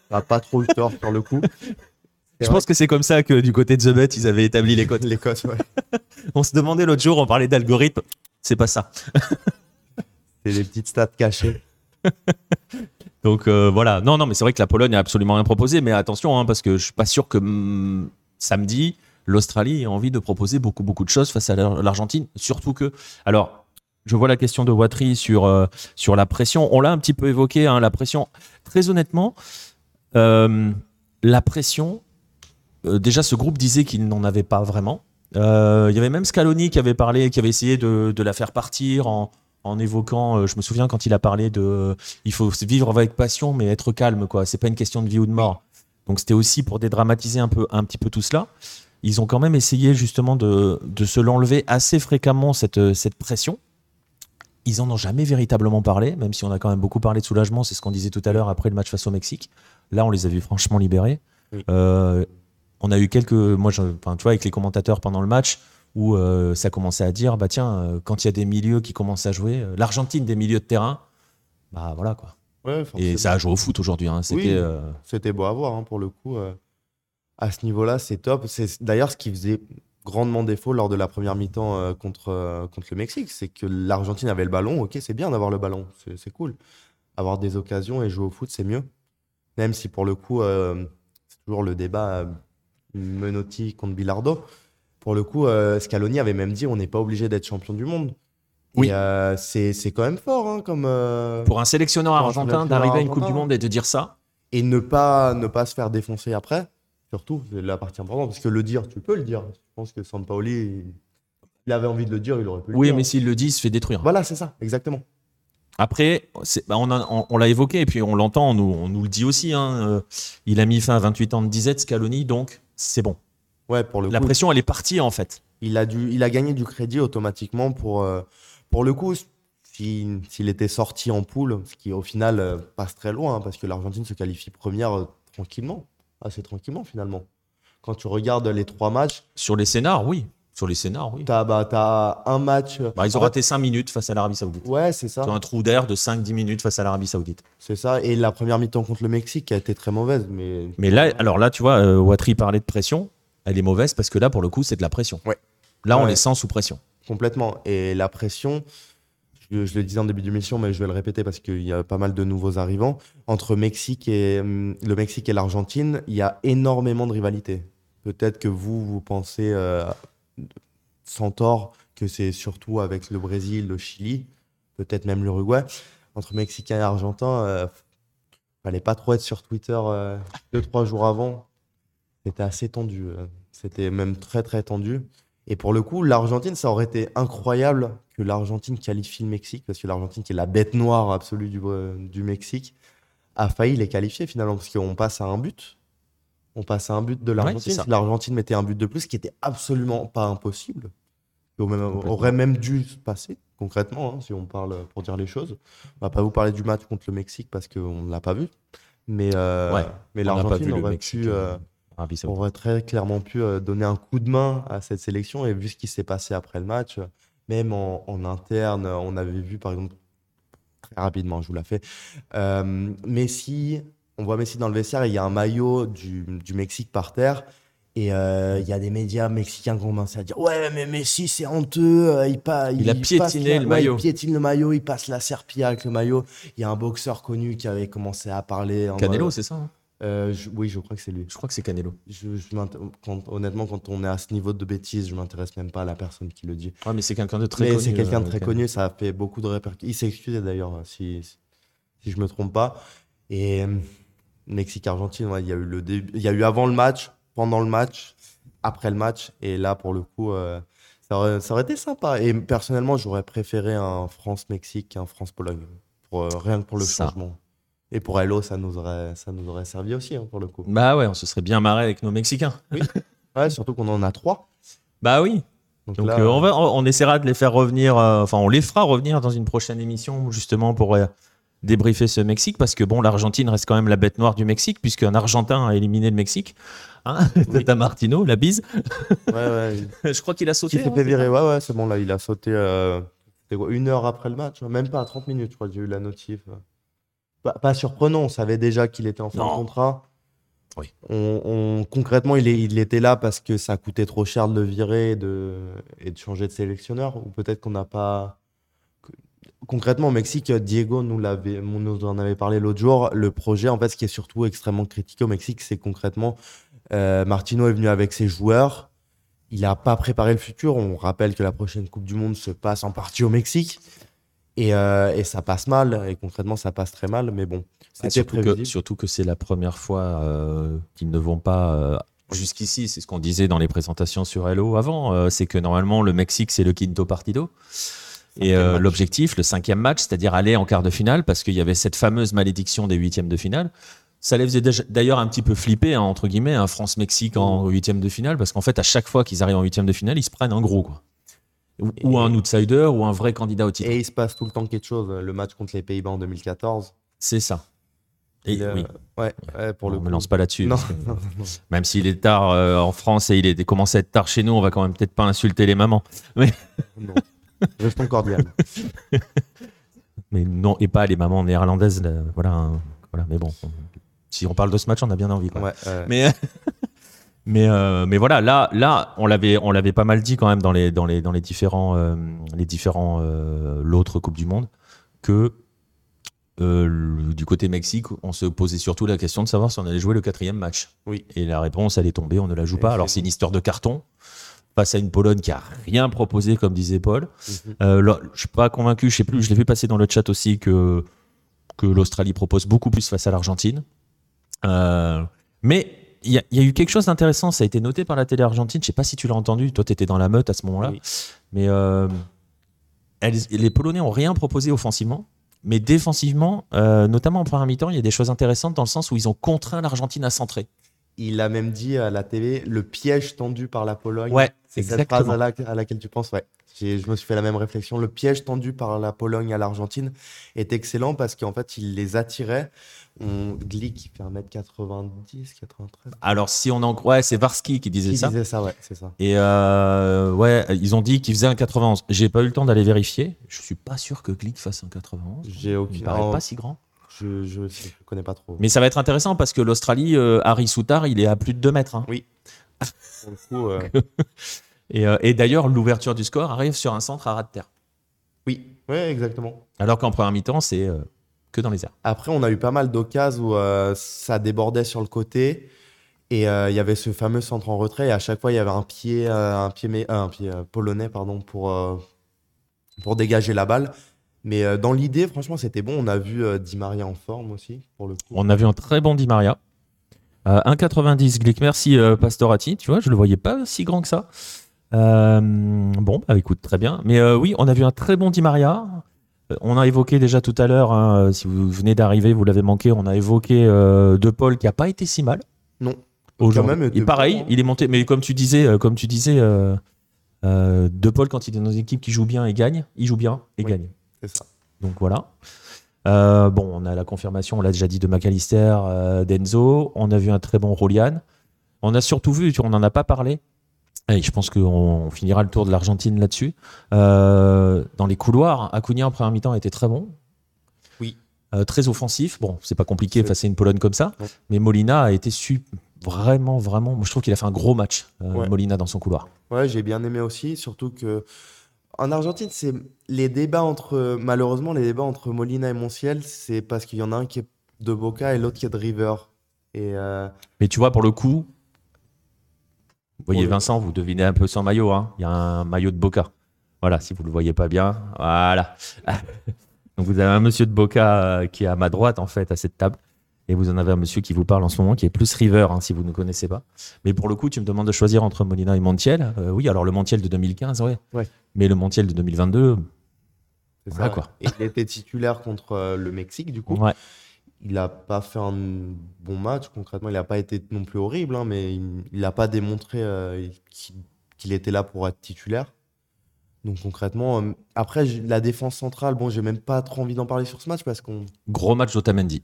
n'a pas trop eu tort sur le coup. [laughs] Je pense que c'est comme ça que du côté de The Bet, ils avaient établi les cotes. [laughs] Les cotes, ouais. [laughs] on se demandait l'autre jour, on parlait d'algorithme. C'est pas ça. c'est des petites stats cachées. Donc euh, voilà. Non, non, mais c'est vrai que la Pologne a absolument rien proposé. Mais attention, hein, parce que je suis pas sûr que mm, samedi, l'Australie ait envie de proposer beaucoup, beaucoup de choses face à l'Argentine. Surtout que. Alors, je vois la question de Watry sur, euh, sur la pression. On l'a un petit peu évoqué, hein, la pression. Très honnêtement, euh, la pression, déjà, ce groupe disait qu'il n'en avait pas vraiment. Il y avait même Scaloni qui avait parlé, qui avait essayé de, de la faire partir en en évoquant, euh, je me souviens quand il a parlé de, il faut vivre avec passion, mais être calme, quoi. C'est pas une question de vie ou de mort. Donc c'était aussi pour dédramatiser un peu, un petit peu tout cela. Ils ont quand même essayé justement de, de se l'enlever assez fréquemment cette, cette pression. Ils en ont jamais véritablement parlé, même si on a quand même beaucoup parlé de soulagement. C'est ce qu'on disait tout à l'heure après le match face au Mexique. Là, on les a vus franchement libérés. Euh, on a eu quelques, moi, je, tu vois, avec les commentateurs pendant le match, où euh, ça commençait à dire bah tiens, euh, quand il y a des milieux qui commencent à jouer, euh, l'Argentine des milieux de terrain, bah voilà quoi. et ça a joué au foot aujourd'hui. Hein. C'était c'était beau à voir hein, pour le coup. à ce niveau-là, c'est top. C'est d'ailleurs ce qui faisait grandement défaut lors de la première mi-temps contre, contre le Mexique, c'est que l'Argentine avait le ballon. Ok, c'est bien d'avoir le ballon, c'est cool. Avoir des occasions et jouer au foot, c'est mieux. Même si pour le coup, c'est toujours le débat Menotti contre Bilardo. Pour le coup, euh, Scaloni avait même dit on n'est pas obligé d'être champion du monde. Oui. Euh, c'est quand même fort. Hein, comme, euh, pour un sélectionneur argentin d'arriver à une Coupe du Monde et de dire ça. Et ne pas, ne pas se faire défoncer après, surtout, c'est la partie importante. Parce que le dire, tu peux le dire. Je pense que Sampaoli, il avait envie de le dire, il aurait pu le oui, dire. Oui, mais s'il le dit, il se fait détruire. Voilà, c'est ça, exactement. Après, bah, on, on, l'a évoqué et puis on l'entend, on nous, on nous, le dit aussi. Hein, il a mis fin à 28 ans de disette, Scaloni, donc c'est bon. Ouais, pour le la pression, elle est partie en fait. Il a, dû, il a gagné du crédit automatiquement pour, euh, pour le coup. S'il était sorti en poule, ce qui au final euh, passe très loin, hein, parce que l'Argentine se qualifie première euh, tranquillement, assez tranquillement finalement. Quand tu regardes les trois matchs. Sur les scénars, oui. Sur les scénars, oui. T'as bah, as un match. Bah, ils ont raté 5 minutes face à l'Arabie Saoudite. Ouais, c'est ça. Ils un trou d'air de 5-10 minutes face à l'Arabie Saoudite. C'est ça. Et la première mi-temps contre le Mexique qui a été très mauvaise. Mais, mais là, alors là, tu vois, Watri parlait de pression elle est mauvaise parce que là, pour le coup, c'est de la pression. Ouais. Là, on les sent sous pression. Complètement. Et la pression, je, le disais en début d'émission, mais je vais le répéter parce qu'il y a pas mal de nouveaux arrivants. Entre Mexique et, le Mexique et l'Argentine, il y a énormément de rivalité. Peut-être que vous, vous pensez, euh, sans tort, que c'est surtout avec le Brésil, le Chili, peut-être même l'Uruguay. Entre Mexicains et Argentins, euh, fallait pas trop être sur Twitter euh, deux, trois jours avant c'était assez tendu. Euh. C'était même très, très tendu. Et pour le coup, l'Argentine, ça aurait été incroyable que l'Argentine qualifie le Mexique, parce que l'Argentine, qui est la bête noire absolue du, euh, du Mexique, a failli les qualifier finalement, parce qu'on passe à un but. On passe à un but de l'Argentine. si l'Argentine mettait un but de plus, ce qui était absolument pas impossible, aurait même dû se passer, concrètement, hein, si on parle pour dire les choses. On va pas vous parler du match contre le Mexique parce qu'on ne l'a pas vu. Mais, euh, mais l'Argentine aurait pu. On aurait très clairement pu euh, donner un coup de main à cette sélection. Et vu ce qui s'est passé après le match, même en, interne, on avait vu par exemple, très rapidement, je vous la fais, euh, Messi, on voit Messi dans le vestiaire et il y a un maillot du, Mexique par terre. Et euh, il y a des médias mexicains qui ont commencé à dire Ouais, mais Messi, c'est honteux. Il, pas, il, a piétiné le maillot. il piétine le maillot, il passe la serpillère avec le maillot. Il y a un boxeur connu qui avait commencé à parler. Canelo, c'est ça hein euh, oui, je crois que c'est lui. Je crois que c'est Canelo. Je, honnêtement, quand on est à ce niveau de bêtises, je m'intéresse même pas à la personne qui le dit. Ouais, mais c'est quelqu'un de très connu. c'est quelqu'un de euh, très connu, ça a fait beaucoup de répercussions. Il s'est excusé d'ailleurs, si, si je me trompe pas. Et euh, Mexique-Argentine, il y a eu le début, il y a eu avant le match, pendant le match, après le match, et là pour le coup, ça, aurait, ça, aurait, été sympa. Et personnellement, j'aurais préféré un France-Mexique qu'un France-Pologne, pour, rien que pour le changement. Et pour Hello, ça nous aurait, ça nous aurait servi aussi, hein, pour le coup. Bah ouais, on se serait bien marré avec nos Mexicains. Oui, ouais, surtout qu'on en a trois. Bah oui. Donc, euh, on, va, on, essaiera de les faire revenir, enfin on les fera revenir dans une prochaine émission justement pour débriefer ce Mexique parce que bon l'Argentine reste quand même la bête noire du Mexique puisqu'un Argentin a éliminé le Mexique. Hein [laughs] Tata Martino, la bise. Ouais, ouais. [laughs] Je crois qu'il a sauté. Il s'est hein, fait virer, ouais, ouais, c'est bon là, il a sauté une heure après le match, même pas à 30 minutes, je crois, j'ai eu la notif. Pas, surprenant, on savait déjà qu'il était en fin de contrat. Oui. On, concrètement, il, est, il, était là parce que ça coûtait trop cher de le virer et de, et de changer de sélectionneur. Ou peut-être qu'on n'a pas. Concrètement, au Mexique, Diego nous, l'avait, nous en avait parlé l'autre jour. Le projet, en fait, ce qui est surtout extrêmement critiqué au Mexique, c'est concrètement, euh, Martino est venu avec ses joueurs. Il n'a pas préparé le futur. On rappelle que la prochaine Coupe du Monde se passe en partie au Mexique. Et, euh, et, ça passe mal, et concrètement ça passe très mal, mais bon, c'était surtout, que, surtout que c'est la première fois euh, qu'ils ne vont pas euh, jusqu'ici, c'est ce qu'on disait dans les présentations sur Hello avant, c'est que normalement le Mexique c'est le quinto partido. Et l'objectif, le cinquième match, c'est-à-dire aller en quart de finale, parce qu'il y avait cette fameuse malédiction des huitièmes de finale. Ça les faisait d'ailleurs un petit peu flipper, hein, entre guillemets, un France-Mexique en huitième de finale, parce qu'en fait, à chaque fois qu'ils arrivent en huitième de finale, ils se prennent un gros. Quoi. Ou, un outsider ou un vrai candidat au titre. Et il se passe tout le temps quelque chose. Le match contre les Pays-Bas en 2014. C'est ça. Et, oui. ouais, pour le on ne me lance pas là-dessus. [laughs] même s'il est tard euh, en France et il est commencé à être tard chez nous, on va quand même peut-être pas insulter les mamans. Mais... [laughs] non. Restons cordial. [laughs] mais non, et pas les mamans néerlandaises. voilà, voilà. Mais bon, si on parle de ce match, on a bien envie. Quoi. Mais mais, euh, mais voilà, là, là on l'avait, on l'avait pas mal dit quand même dans les, dans les, dans les différents, euh, les différents euh, l'autre Coupe du Monde, que du côté Mexique, on se posait surtout la question de savoir si on allait jouer le quatrième match. Oui. Et la réponse, elle est tombée, on ne la joue pas. Alors c'est une histoire de carton face à une Pologne qui a rien proposé, comme disait Paul. Mhm. je suis pas convaincu, je sais plus, je l'ai vu passer dans le chat aussi que que l'Australie propose beaucoup plus face à l'Argentine. mais il y, a eu quelque chose d'intéressant, ça a été noté par la télé argentine, je sais pas si tu l'as entendu, toi tu étais dans la meute à ce moment-là, mais euh, les Polonais ont rien proposé offensivement, mais défensivement, euh, notamment en première mi-temps, il y a des choses intéressantes dans le sens où ils ont contraint l'Argentine à centrer. Il a même dit à la télé le piège tendu par la Pologne. Ouais, c'est cette phrase à, à, laquelle tu penses. Ouais, je me suis fait la même réflexion. Le piège tendu par la Pologne à l'Argentine est excellent parce qu'en fait, il les attirait on, Glick qui fait 1m90, 93. Alors, si on en croit, c'est Varsky qui disait ça. Qui disait ça, ouais, c'est ça. Et euh, ouais, ils ont dit qu'il faisait un 91. J'ai pas eu le temps d'aller vérifier. Je suis pas sûr que Glick fasse un 91. J'ai aucune. Il paraît pas si grand. Je, je, connais pas trop. Mais ça va être intéressant parce que l'Australie, euh, Harry Soutard, il est à plus de 2 mètres. Hein. Oui. [laughs] Pour le coup, euh, [laughs] et, et d'ailleurs, l'ouverture du score arrive sur un centre à ras de terre. Oui, ouais, exactement. Alors qu'en première mi-temps, c'est que dans les airs. Après, on a eu pas mal d'occasions où euh, ça débordait sur le côté. Et euh, il y avait ce fameux centre en retrait. Et à chaque fois, il y avait un pied, euh, un pied, un pied polonais pardon, pour, pour dégager la balle. Mais dans l'idée, franchement, c'était bon. On a vu Di Maria en forme aussi, pour le coup. On a vu un très bon Di Maria. 1,90 Glick. Merci Pastorati. Tu vois, je le voyais pas si grand que ça. Bon, bah, écoute, très bien. Mais oui, on a vu un très bon Di Maria. Euh, on a évoqué déjà tout à l'heure, hein, euh, si vous venez d'arriver, vous l'avez manqué, on a évoqué euh, De Paul qui n'a pas été si mal. Non. Aujourd'hui. Et pareil, il est monté, mais comme tu disais, comme tu disais De Paul, quand il est dans une équipe qui joue bien et gagne, il joue bien et gagne. C'est ça. Donc voilà. bon, on a la confirmation, on l'a déjà dit, de McAllister, d'Enzo. On a vu un très bon Rolian. On a surtout vu, on n'en a pas parlé, et je pense qu'on finira le tour de l'Argentine là-dessus. Euh, dans les couloirs, Acuna en première mi-temps était très bon. Oui. Euh, très offensif. Bon, c'est pas compliqué face à une Pologne comme ça. Mais Molina a été su vraiment, vraiment. Moi, je trouve qu'il a fait un gros match, euh, Molina, dans son couloir. Ouais, j'ai bien aimé aussi. Surtout que. En Argentine, c'est les débats entre. Malheureusement, les débats entre Molina et Montiel, c'est parce qu'il y en a un qui est de Boca et l'autre qui est de River. Et Mais tu vois, pour le coup, vous voyez Vincent, vous devinez un peu son maillot. Hein. Il y a un maillot de Boca. Voilà, si vous ne le voyez pas bien. Voilà. [laughs] Donc vous avez un monsieur de Boca euh, qui est à ma droite, en fait, à cette table. Et vous en avez un monsieur qui vous parle en ce moment, qui est plus River, hein, si vous ne connaissez pas. Mais pour le coup, tu me demandes de choisir entre Molina et Montiel. Euh, oui, alors le Montiel de 2015, ouais. ouais. Mais le Montiel de 2022, voilà quoi. il était titulaire contre euh, le Mexique, du coup. Ouais il n'a pas fait un bon match concrètement. Il n'a pas été non plus horrible, hein, mais il n'a pas démontré euh, qu'il était là pour être titulaire. Donc concrètement, euh, après la défense centrale, bon, j'ai même pas trop envie d'en parler sur ce match parce qu'on. Gros match d'Otamendi.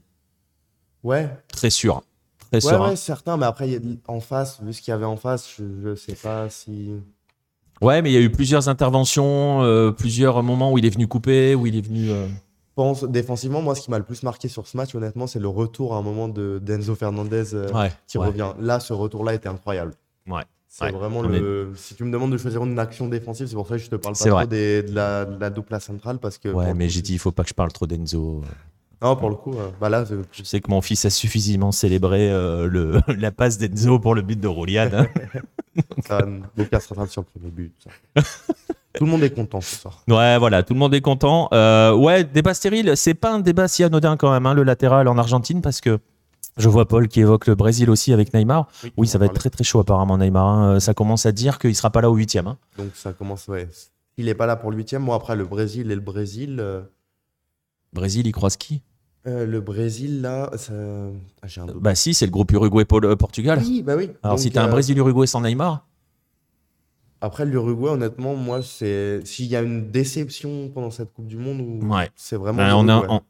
Ouais, Très sûr. Très ouais, serein. ouais, certains, mais après en face, vu ce qu'il y avait en face, je, je sais pas si. Ouais, mais il y a eu plusieurs interventions, euh, plusieurs moments où il est venu couper, où il est venu. Pense défensivement, moi, ce qui m'a le plus marqué sur ce match, honnêtement, c'est le retour à un moment de d'Enzo Fernandez euh, Ouais. qui ouais. revient. Là, ce retour-là était incroyable. Ouais. C'est Ouais, vraiment le. Si tu me demandes de choisir une action défensive, c'est pour ça que je te parle pas trop des- de, la, de la centrale parce que. Ouais, mais j'ai dit, il faut pas que je parle trop d'Enzo. Non, pour le coup, euh, bah là, Je sais que mon fils a suffisamment célébré euh, le, [laughs] la passe d'Enzo pour le but de Roulian. hein. [laughs] ça, Lucas sera sur le premier but. ça. [laughs] Tout le monde est content ce soir. Ouais, voilà, tout le monde est content. Euh, ouais, débat stérile, c'est pas un débat si anodin quand même, hein, le latéral en Argentine, parce que je vois Paul qui évoque le Brésil aussi avec Neymar. Oui, ça va être très très chaud apparemment, Neymar. hein. Ça commence à dire qu'il sera pas là au huitième. hein. Donc ça commence, ouais. Il est pas là pour le huitième. Moi, après, le Brésil et le Brésil. euh, Brésil, il croise qui? euh, le Brésil, là, ça... ah, j'ai un doute. Bah si, c'est le groupe Uruguay-Portugal. oui, bah oui. Alors Donc, si t'as un euh, Brésil-Uruguay sans Neymar, Après, l'Uruguay, honnêtement, moi, c'est. S'il y a une déception pendant cette Coupe du Monde, Ouais. c'est vraiment. Ben, on, a- on-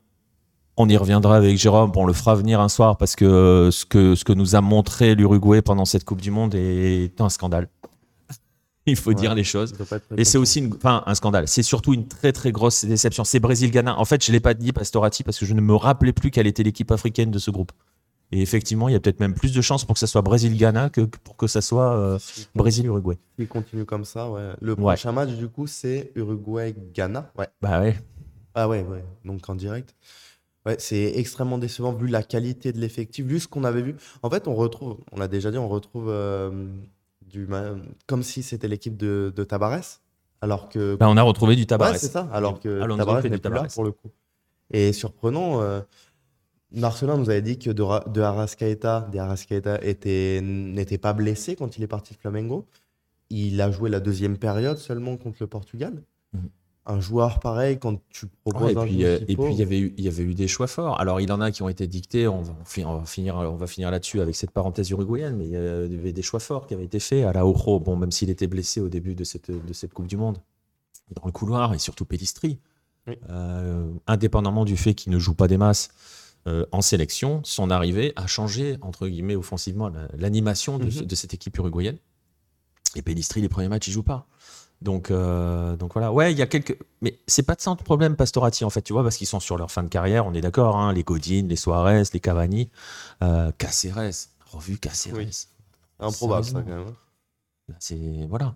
on y reviendra avec Jérôme. On le fera venir un soir parce que ce que, ce que nous a montré l'Uruguay pendant cette Coupe du Monde est un scandale. [laughs] Il faut Ouais. dire les choses. Et c'est aussi une, enfin, un scandale. C'est surtout une très très grosse déception. C'est Brésil-Ghana. En fait, je l'ai pas dit Pastorati parce que je ne me rappelais plus quelle était l'équipe africaine de ce groupe. Et effectivement, il y a peut-être même plus de chances pour que ça soit Brésil-Ghana que pour que ça soit euh, S'il Brésil-Uruguay. s'il continue comme ça, ouais. Le Ouais. prochain match, du coup, c'est Uruguay-Ghana. Ouais. Bah ouais. Ah ouais, ouais. Donc en direct. Ouais, c'est extrêmement décevant vu la qualité de l'effectif, vu ce qu'on avait vu. En fait, on retrouve, on l'a déjà dit, on retrouve euh, du comme si c'était l'équipe de, de Tabarès, alors que Bah, on a retrouvé du tabac. Ouais, c'est ça. Alors que Alonso du n'est plus là Tabarès. pour le coup. Et surprenant, euh, Marcelin nous avait dit que de, de Arrascaeta, de Arrascaeta était, n'était pas blessé quand il est parti de Flamengo. Il a joué la deuxième période seulement contre le Portugal. Mhm. Un joueur pareil, quand tu proposes Ouais, et un puis, euh, et puis il y avait eu il y avait eu des choix forts. Alors il en a qui ont été dictés. On va, on finir on va finir là-dessus avec cette parenthèse uruguayenne, mais il y avait des choix forts qui avaient été faits. À la Oro, bon même s'il était blessé au début de cette de cette Coupe du Monde, dans le couloir et surtout Pellistri, Oui. Euh, indépendamment du fait qu'il ne joue pas des masses. Euh, en sélection, son arrivée a changé entre guillemets offensivement la- l'animation de, Mhm. de cette équipe uruguayenne. Et Pellistri, les premiers matchs, il joue pas. Donc, euh, donc voilà. Ouais, il y a quelques. Mais c'est pas de ça le problème, Pastorati, en fait, tu vois, parce qu'ils sont sur leur fin de carrière, on est d'accord, hein, les Godin, les Suarez, les Cavani, euh, Caceres, revu Caceres. Oui. improbable ça quand même. hein. C'est voilà.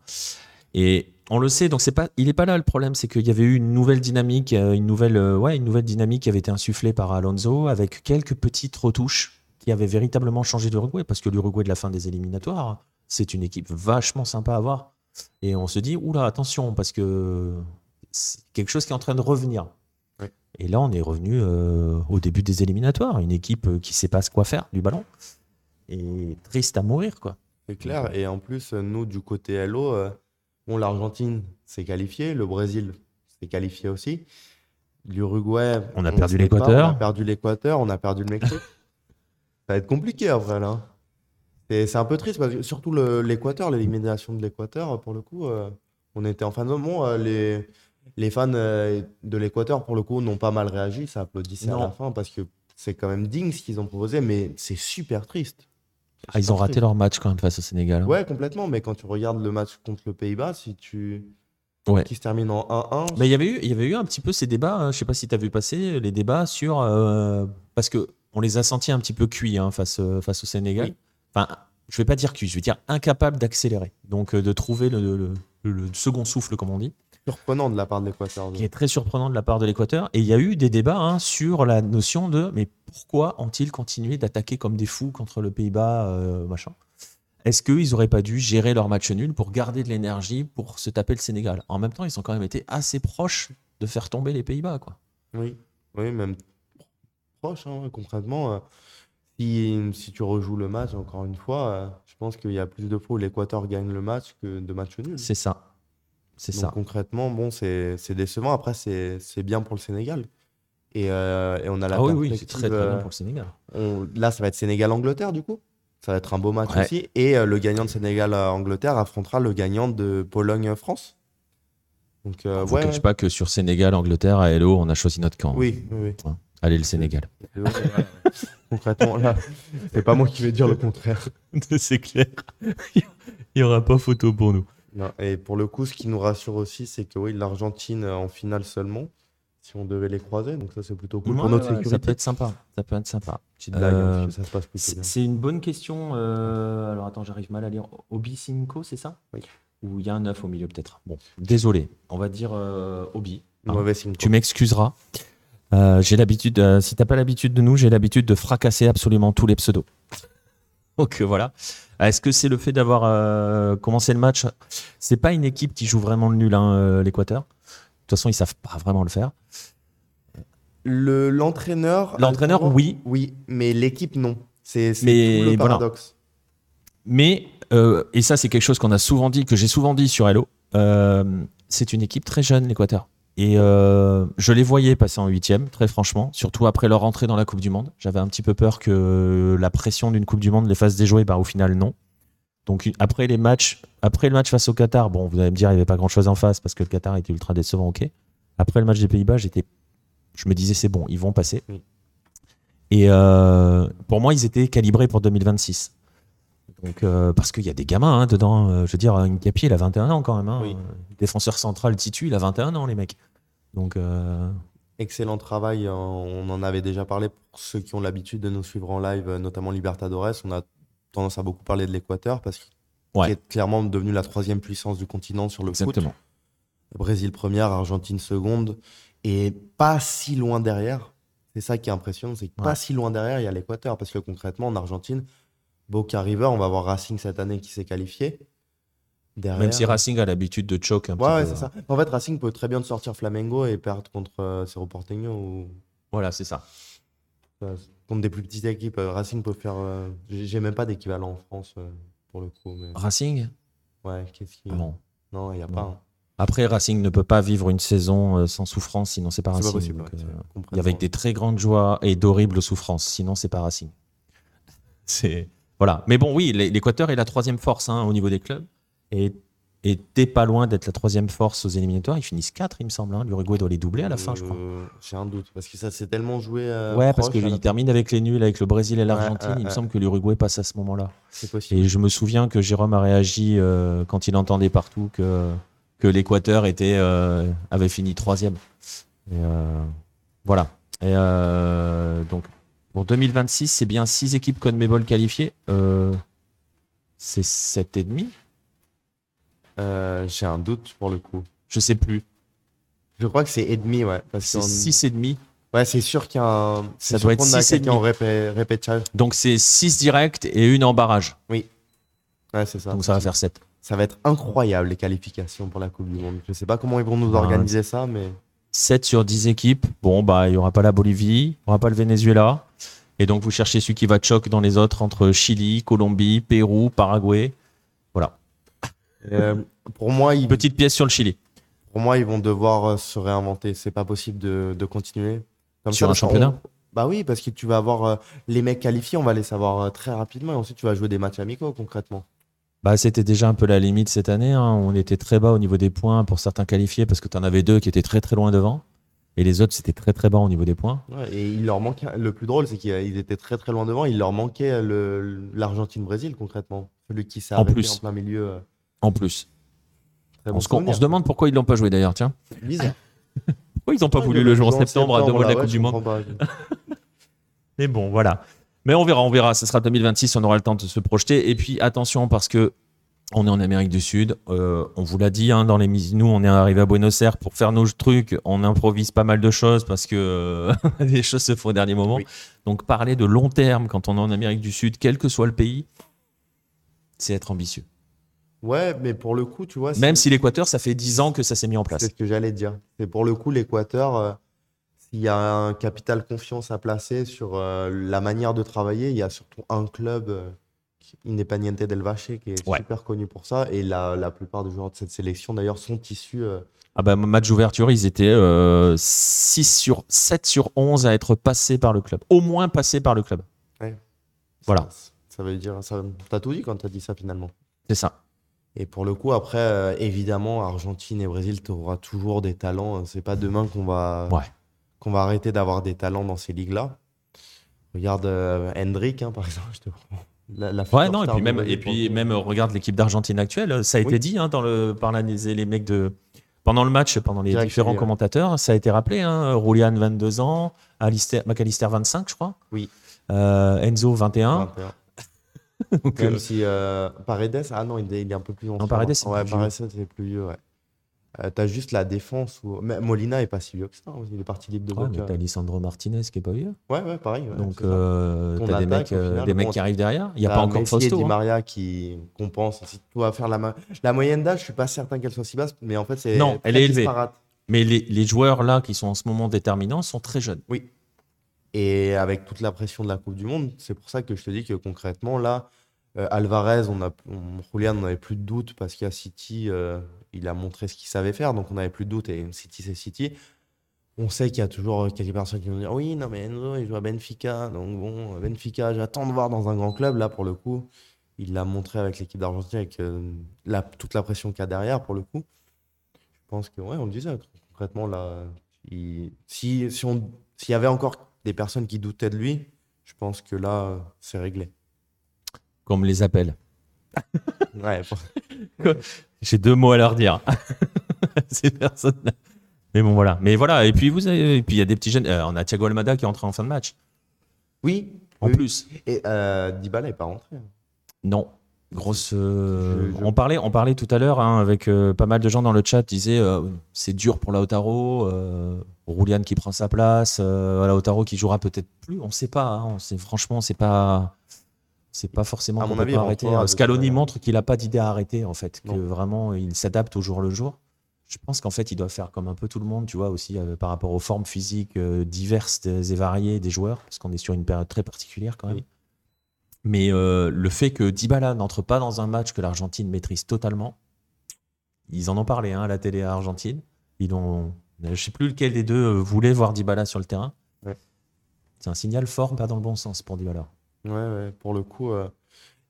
Et on le sait, donc c'est pas, il est pas là le problème, c'est qu'il y avait eu une nouvelle dynamique, euh, une nouvelle, euh, ouais, une nouvelle dynamique qui avait été insufflée par Alonso avec quelques petites retouches qui avaient véritablement changé l'Uruguay, parce que l'Uruguay de la fin des éliminatoires, c'est une équipe vachement sympa à voir. Et on se dit, oula, attention, parce que c'est quelque chose qui est en train de revenir. Ouais. Et là, on est revenu euh, au début des éliminatoires, une équipe qui sait pas ce quoi faire du ballon. Et triste à mourir, quoi. C'est clair. Et en plus, nous, du côté LO, euh, bon, l'Argentine s'est qualifiée, le Brésil s'est qualifié aussi. L'Uruguay, On a perdu l'Équateur. On a perdu l'Équateur, on a perdu le Mexique. [laughs] Ça va être compliqué après, là. C'est un peu triste, parce que surtout l'Équateur, l'élimination de l'Équateur, pour le coup, euh, on était en fin de bon, euh, les, les fans euh, de l'Équateur, pour le coup, n'ont pas mal réagi, ça applaudissait à Non. la fin, parce que c'est quand même digne ce qu'ils ont proposé, mais c'est super triste. Ah, ils ont raté leur match quand même face au Sénégal. hein. Ouais, complètement. Mais quand tu regardes le match contre le Pays-Bas, si tu Ouais. qui se termine en 1-1, Mais il y avait eu, il y avait eu un petit peu ces débats. hein, je sais pas si tu as vu passer les débats sur euh, parce que on les a sentis un petit peu cuits hein, face euh, face au Sénégal. Oui. Enfin, je vais pas dire cuits, je vais dire incapables d'accélérer. Donc euh, de trouver le, le- le second souffle, comme on dit, surprenant de la part de l'Équateur. qui est très surprenant de la part de l'Équateur. Et il y a eu des débats hein, sur la notion de mais pourquoi ont-ils continué d'attaquer comme des fous contre le Pays-Bas, euh, machin? Est-ce qu'ils n'auraient pas dû gérer leur match nul pour garder de l'énergie pour se taper le Sénégal? En même temps, ils ont quand même été assez proches de faire tomber les Pays-Bas, quoi. Oui, oui, même proche, hein, concrètement. euh, si, si tu rejoues le match, encore une fois, euh, je pense qu'il y a plus de fois où l'Équateur gagne le match que de matchs nuls. C'est ça. C'est ça. concrètement, bon, c'est décevant. Après, c'est bien pour le Sénégal. Et, euh, et on a la Ah oui, oui, c'est très très bien euh, pour le Sénégal. on- là, ça va être Sénégal-Angleterre, du coup. Ça va être un beau match Ouais. aussi. Et euh, le gagnant de Sénégal-Angleterre affrontera le gagnant de Pologne-France. Donc, euh, Vous ouais. ne cache pas que sur Sénégal, Angleterre, à Hello, on a choisi notre camp. Oui, oui, oui. Allez, le Sénégal. Ouais. [laughs] Concrètement, là, c'est pas moi qui vais dire le contraire. [laughs] c'est clair. [laughs] Il n'y aura pas photo pour nous. Non, et pour le coup, ce qui nous rassure aussi, c'est que oui, l'Argentine euh, en finale seulement, si on devait les croiser. Donc ça, c'est plutôt cool pour notre ouais, Ça peut sécurité. être sympa. Ça peut être sympa. Petite blague, hein, Euh, ça se passe plutôt C'est bien. c'est une bonne question. euh, alors attends, j'arrive mal à lire. Obi Cinco, c'est ça? Oui. Ou il y a un 9 au milieu peut-être? Bon, désolé. On va dire euh, Obi. hein. Tu m'excuseras. Euh, j'ai l'habitude, euh, si t'as pas l'habitude de nous, j'ai l'habitude de fracasser absolument tous les pseudos. Donc euh, voilà. Est-ce que c'est le fait d'avoir euh, commencé le match? C'est pas une équipe qui joue vraiment le nul, hein, euh, l'Équateur. De toute façon, ils savent pas vraiment le faire. Le- L'entraîneur. L'entraîneur, oui. Oui, mais l'équipe, non. C'est le voilà. paradoxe. Mais, euh, et ça c'est quelque chose qu'on a souvent dit, que j'ai souvent dit sur Hello, euh, c'est une équipe très jeune, l'Équateur. Et euh, je les voyais passer en huitième, très franchement, surtout après leur entrée dans la Coupe du Monde. J'avais un petit peu peur que la pression d'une Coupe du Monde les fasse déjouer, bah, au final non. Donc après les matchs, après le match face au Qatar, bon, vous allez me dire, il n'y avait pas grand-chose en face parce que le Qatar était ultra décevant, ok. Après le match des Pays-Bas, j'étais, je me disais c'est bon, ils vont passer. Oui. Et euh, pour moi, ils étaient calibrés pour 2026. Donc, euh, parce qu'il y a des gamins hein, dedans. euh, je veux dire, Nkapi, il a 21 ans quand même. hein. Oui. Défenseur central titu, il a 21 ans, les mecs. Donc, euh, Excellent travail. hein. On en avait déjà parlé pour ceux qui ont l'habitude de nous suivre en live, euh, notamment Libertadores. On a tendance à beaucoup parler de l'Équateur parce qu'il Ouais. est clairement devenu la troisième puissance du continent sur le foot. exactement. Brésil première, Argentine seconde, et pas si loin derrière. C'est ça qui est impressionnant, c'est que Ouais. pas si loin derrière, il y a l'Équateur, parce que concrètement, en Argentine, Boca River, on va voir Racing cette année qui s'est qualifié. Derrière, Même si Racing a l'habitude de choke un Ouais, ouais, peu. c'est ça. En fait, Racing peut très bien te sortir Flamengo et perdre contre euh, Cerro Porteño ou Voilà, c'est ça. euh, contre des plus petites équipes. Euh, Racing peut faire. euh, J'ai même pas d'équivalent en France euh, pour le coup. Mais... Racing? Ouais, qu'est-ce qui. Ah Non. Non, il n'y a Non. pas. hein. Après, Racing ne peut pas vivre une saison sans souffrance, sinon c'est pas C'est pas Racing. possible. Donc, ouais, avec des très grandes joies et d'horribles souffrances, sinon c'est pas Racing. [laughs] C'est voilà. Mais bon, oui, l'É- l'Équateur est la troisième force hein, au niveau des clubs et t'es pas loin d'être la troisième force aux éliminatoires. Ils finissent 4 il me semble. hein. L'Uruguay doit les doubler à la fin, je crois. Euh, J'ai un doute parce que ça s'est tellement joué. euh, ouais, parce proche, à qu'ils terminent avec les nuls, avec le Brésil et l'Argentine. il me semble que l'Uruguay passe à ce moment-là. C'est possible. Et je me souviens que Jérôme a réagi euh, quand il entendait partout que, que l'Équateur était, euh, avait fini troisième. Et, voilà. Et donc, pour 2026, c'est bien six équipes CONMEBOL qualifiées. C'est sept et demi Euh, J'ai un doute pour le coup. Je sais plus. Je crois que c'est et demi, ouais. C'est et demi. Ouais, c'est sûr qu'il y a un. Ça doit être qu'on a six et quelqu'un en demi. répé- répétage. Donc, c'est six directs et une en barrage. Ouais, c'est ça. Donc, ça va faire sept. Ça va être incroyable les qualifications pour la Coupe du Monde. Je sais pas comment ils vont nous Ouais. organiser ça, mais 7 sur 10 équipes. Bon, bah, il n'y aura pas la Bolivie, il n'y aura pas le Venezuela. Et donc, vous cherchez celui qui va choc dans les autres entre Chili, Colombie, Pérou, Paraguay. Euh, pour moi, ils, Petite pièce sur le Chili. pour moi, ils vont devoir euh, se réinventer. C'est pas possible de, de continuer comme Sur un parce qu'on- championnat Bah oui, parce que tu vas avoir euh, les mecs qualifiés, on va les savoir très rapidement, et ensuite tu vas jouer des matchs amicaux concrètement. Bah, c'était déjà un peu la limite cette année. hein. On était très bas au niveau des points pour certains qualifiés parce que tu en avais deux qui étaient très très loin devant. Et les autres, c'était très très bas au niveau des points. Ouais, et il leur manquait. Le plus drôle, c'est qu'ils étaient très très loin devant. Il leur manquait l'Argentine-Brésil concrètement, celui qui s'est En en plein milieu. En plus. On bon se, on souvenir. se demande pourquoi ils l'ont pas joué d'ailleurs. Tiens. Bizarre. [laughs] Pourquoi ils n'ont pas Ouais, voulu le jouer en septembre à deux mois de la Coupe du Monde. [laughs] Mais bon, voilà. Mais on verra, on verra. Ce sera 2026, on aura le temps de se projeter. Et puis attention, parce que on est en Amérique du Sud. euh, on vous l'a dit hein, dans les mis- Nous, on est arrivé à Buenos Aires pour faire nos trucs. On improvise pas mal de choses parce que euh, [laughs] les choses se font au dernier moment. Oui. Donc parler de long terme quand on est en Amérique du Sud, quel que soit le pays, c'est être ambitieux. Ouais, mais pour le coup, tu vois, Même si l'Équateur, ça fait 10 ans que ça s'est mis en place. c'est ce que j'allais dire. C'est pour le coup, l'Équateur, euh, s'il y a un capital confiance à placer sur euh, la manière de travailler, il y a surtout un club, euh, Independiente del Valle, qui est Ouais. super connu pour ça. Et la, la plupart des joueurs de cette sélection, d'ailleurs, sont issus. euh, Ah bah, match d'ouverture, ils étaient euh, 6 sur, 7 sur 11 à être passés par le club. Au moins passés par le club. Voilà. Ça, ça veut dire. T'as tout dit quand t'as dit ça finalement. C'est ça. Et pour le coup, après, euh, évidemment, Argentine et Brésil, tu auras toujours des talents. C'est pas demain qu'on va, Ouais. qu'on va arrêter d'avoir des talents dans ces ligues-là. Regarde euh, Hendrick, hein, par [laughs] exemple. je te prends. La, la Ouais, non, et puis même, et puis même euh, regarde l'équipe d'Argentine actuelle, ça a été dit hein, dans le, par la- les, les mecs de. Pendant le match, pendant les Direct, différents ouais. commentateurs, ça a été rappelé. Hein, Roulian, 22 ans, Alistair, McAllister, 25, je crois. Oui. Euh, Enzo, 21. 21. [laughs] Donc, Même euh, si euh, Paredes, ah non, il est, il est un peu plus ancien. Paredes, c'est ouais, plus vieux. Paredes, c'est plus vieux, ouais. Euh, T'as juste la défense. Où... mais Molina est pas si vieux que ça. hein, Il est parti libre de ouais, mais Boca. t'as Lisandro Martinez qui est pas vieux. Ouais, ouais, pareil. ouais, Donc, euh, t'as des mecs, euh, final, des mecs bon, qui arrivent derrière. Il n'y a pas encore Messi et Fausto. Di hein. Maria qui compensent. Si tu vas faire la, ma- la moyenne d'âge, je suis pas certain qu'elle soit si basse, mais en fait, c'est Non, elle est élevée. disparate. Mais les, les joueurs là qui sont en ce moment déterminants sont très jeunes. Oui. Et avec toute la pression de la Coupe du Monde, c'est pour ça que je te dis que concrètement, là, euh, Alvarez, on a, on, Julian, on n'avait plus de doute parce qu'à City, euh, il a montré ce qu'il savait faire, donc on n'avait plus de doute. Et City, c'est City. On sait qu'il y a toujours quelques personnes qui vont dire Oui, non, mais Enzo, il joue à Benfica. Donc bon, Benfica, j'attends de voir dans un grand club. Là, pour le coup, il l'a montré avec l'équipe d'Argentine, avec euh, toute la pression qu'il y a derrière, pour le coup. Je pense que, ouais, on le disait, concrètement, là, si, si on, s'il y avait encore des personnes qui doutaient de lui, je pense que là, c'est réglé. Comme les. [laughs] Ouais, pour- [laughs] J'ai deux mots à leur dire. [laughs] Ces personnes-là. Mais bon, voilà. Mais voilà. Et puis, vous avez, et puis il y a des petits jeunes. euh, on a Thiago Almada qui est entré en fin de match. Oui, En oui. plus. Et euh, Dybala n'est pas rentré. Non. Grosse. euh, Je- je- On, parlait, on parlait tout à l'heure hein, avec euh, pas mal de gens dans le chat. disaient euh, c'est dur pour Lautaro. Euh, Roulian qui prend sa place. Lautaro qui jouera peut-être plus. On ne sait pas. hein, on sait, franchement, c'est pas. C'est pas forcément À qu'on mon avis, pas arrêter. de Scaloni montre qu'il n'a pas d'idée à arrêter, en fait. Que vraiment, il s'adapte au jour le jour. Je pense qu'en fait, il doit faire comme un peu tout le monde, tu vois, aussi par rapport aux formes physiques diverses et variées des joueurs, parce qu'on est sur une période très particulière quand même. Oui. Mais euh, le fait que Dybala n'entre pas dans un match que l'Argentine maîtrise totalement, ils en ont parlé hein, à la télé à Argentine. Ils ont, je sais plus lequel des deux euh, voulait voir Dybala sur le terrain. Ouais. C'est un signal fort, pas dans le bon sens pour Dybala. Ouais, ouais, pour le coup. euh,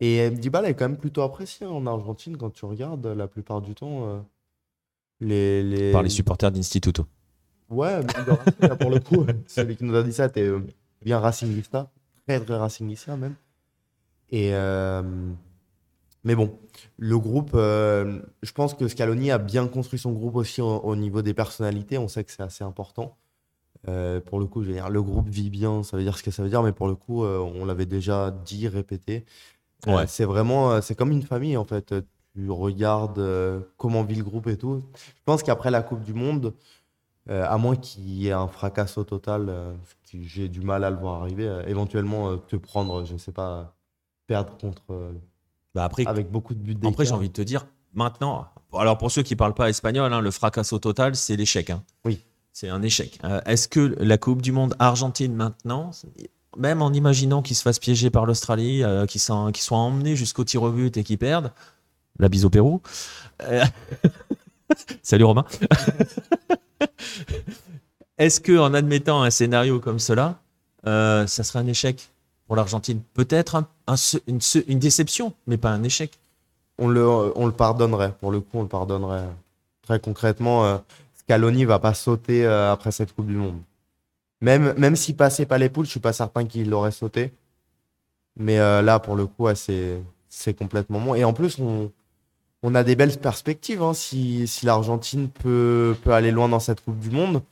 Et euh, Dybala est quand même plutôt apprécié hein, en Argentine quand tu regardes la plupart du temps. euh, Les, les... Par les supporters d'Instituto. Ouais, mais pour le coup, [laughs] celui qui nous a dit ça était euh, bien racingista, très très racingista même. Et euh, mais bon, le groupe, euh, je pense que Scaloni a bien construit son groupe aussi au, au niveau des personnalités. On sait que c'est assez important. Euh, pour le coup, je veux dire, le groupe vit bien, ça veut dire ce que ça veut dire, mais pour le coup, on l'avait déjà dit, répété. Ouais. c'est vraiment, c'est comme une famille en fait. Tu regardes comment vit le groupe et tout. Je pense qu'après la Coupe du Monde, euh, à moins qu'il y ait un fracasso total, euh, j'ai du mal à le voir arriver, euh, éventuellement te prendre, je ne sais pas, perdre contre euh, Bah après, avec beaucoup de buts Après, j'ai envie de te dire, maintenant, alors pour ceux qui parlent pas espagnol, hein, le fracasso total, c'est l'échec. hein. Oui. C'est un échec. Euh, Est-ce que la Coupe du Monde Argentine maintenant, même en imaginant qu'ils se fassent piéger par l'Australie, euh, qu'ils soient, emmenés jusqu'au tir au but et qu'ils perdent, la bise au Pérou. euh, [laughs] Salut Romain. [laughs] Est-ce que en admettant un scénario comme cela, ça serait un échec? Pour l'Argentine Peut-être une, déception, mais pas un échec. On le, on le pardonnerait, pour le coup, on le pardonnerait. Très concrètement, euh, Scaloni va pas sauter euh, après cette Coupe du Monde. Même, même s'il passait pas les poules, je suis pas certain qu'il l'aurait sauté. Mais euh, là, pour le coup, c'est complètement bon. Et en plus, on, on a des belles perspectives. hein. Si, si l'Argentine peut, peut aller loin dans cette Coupe du Monde,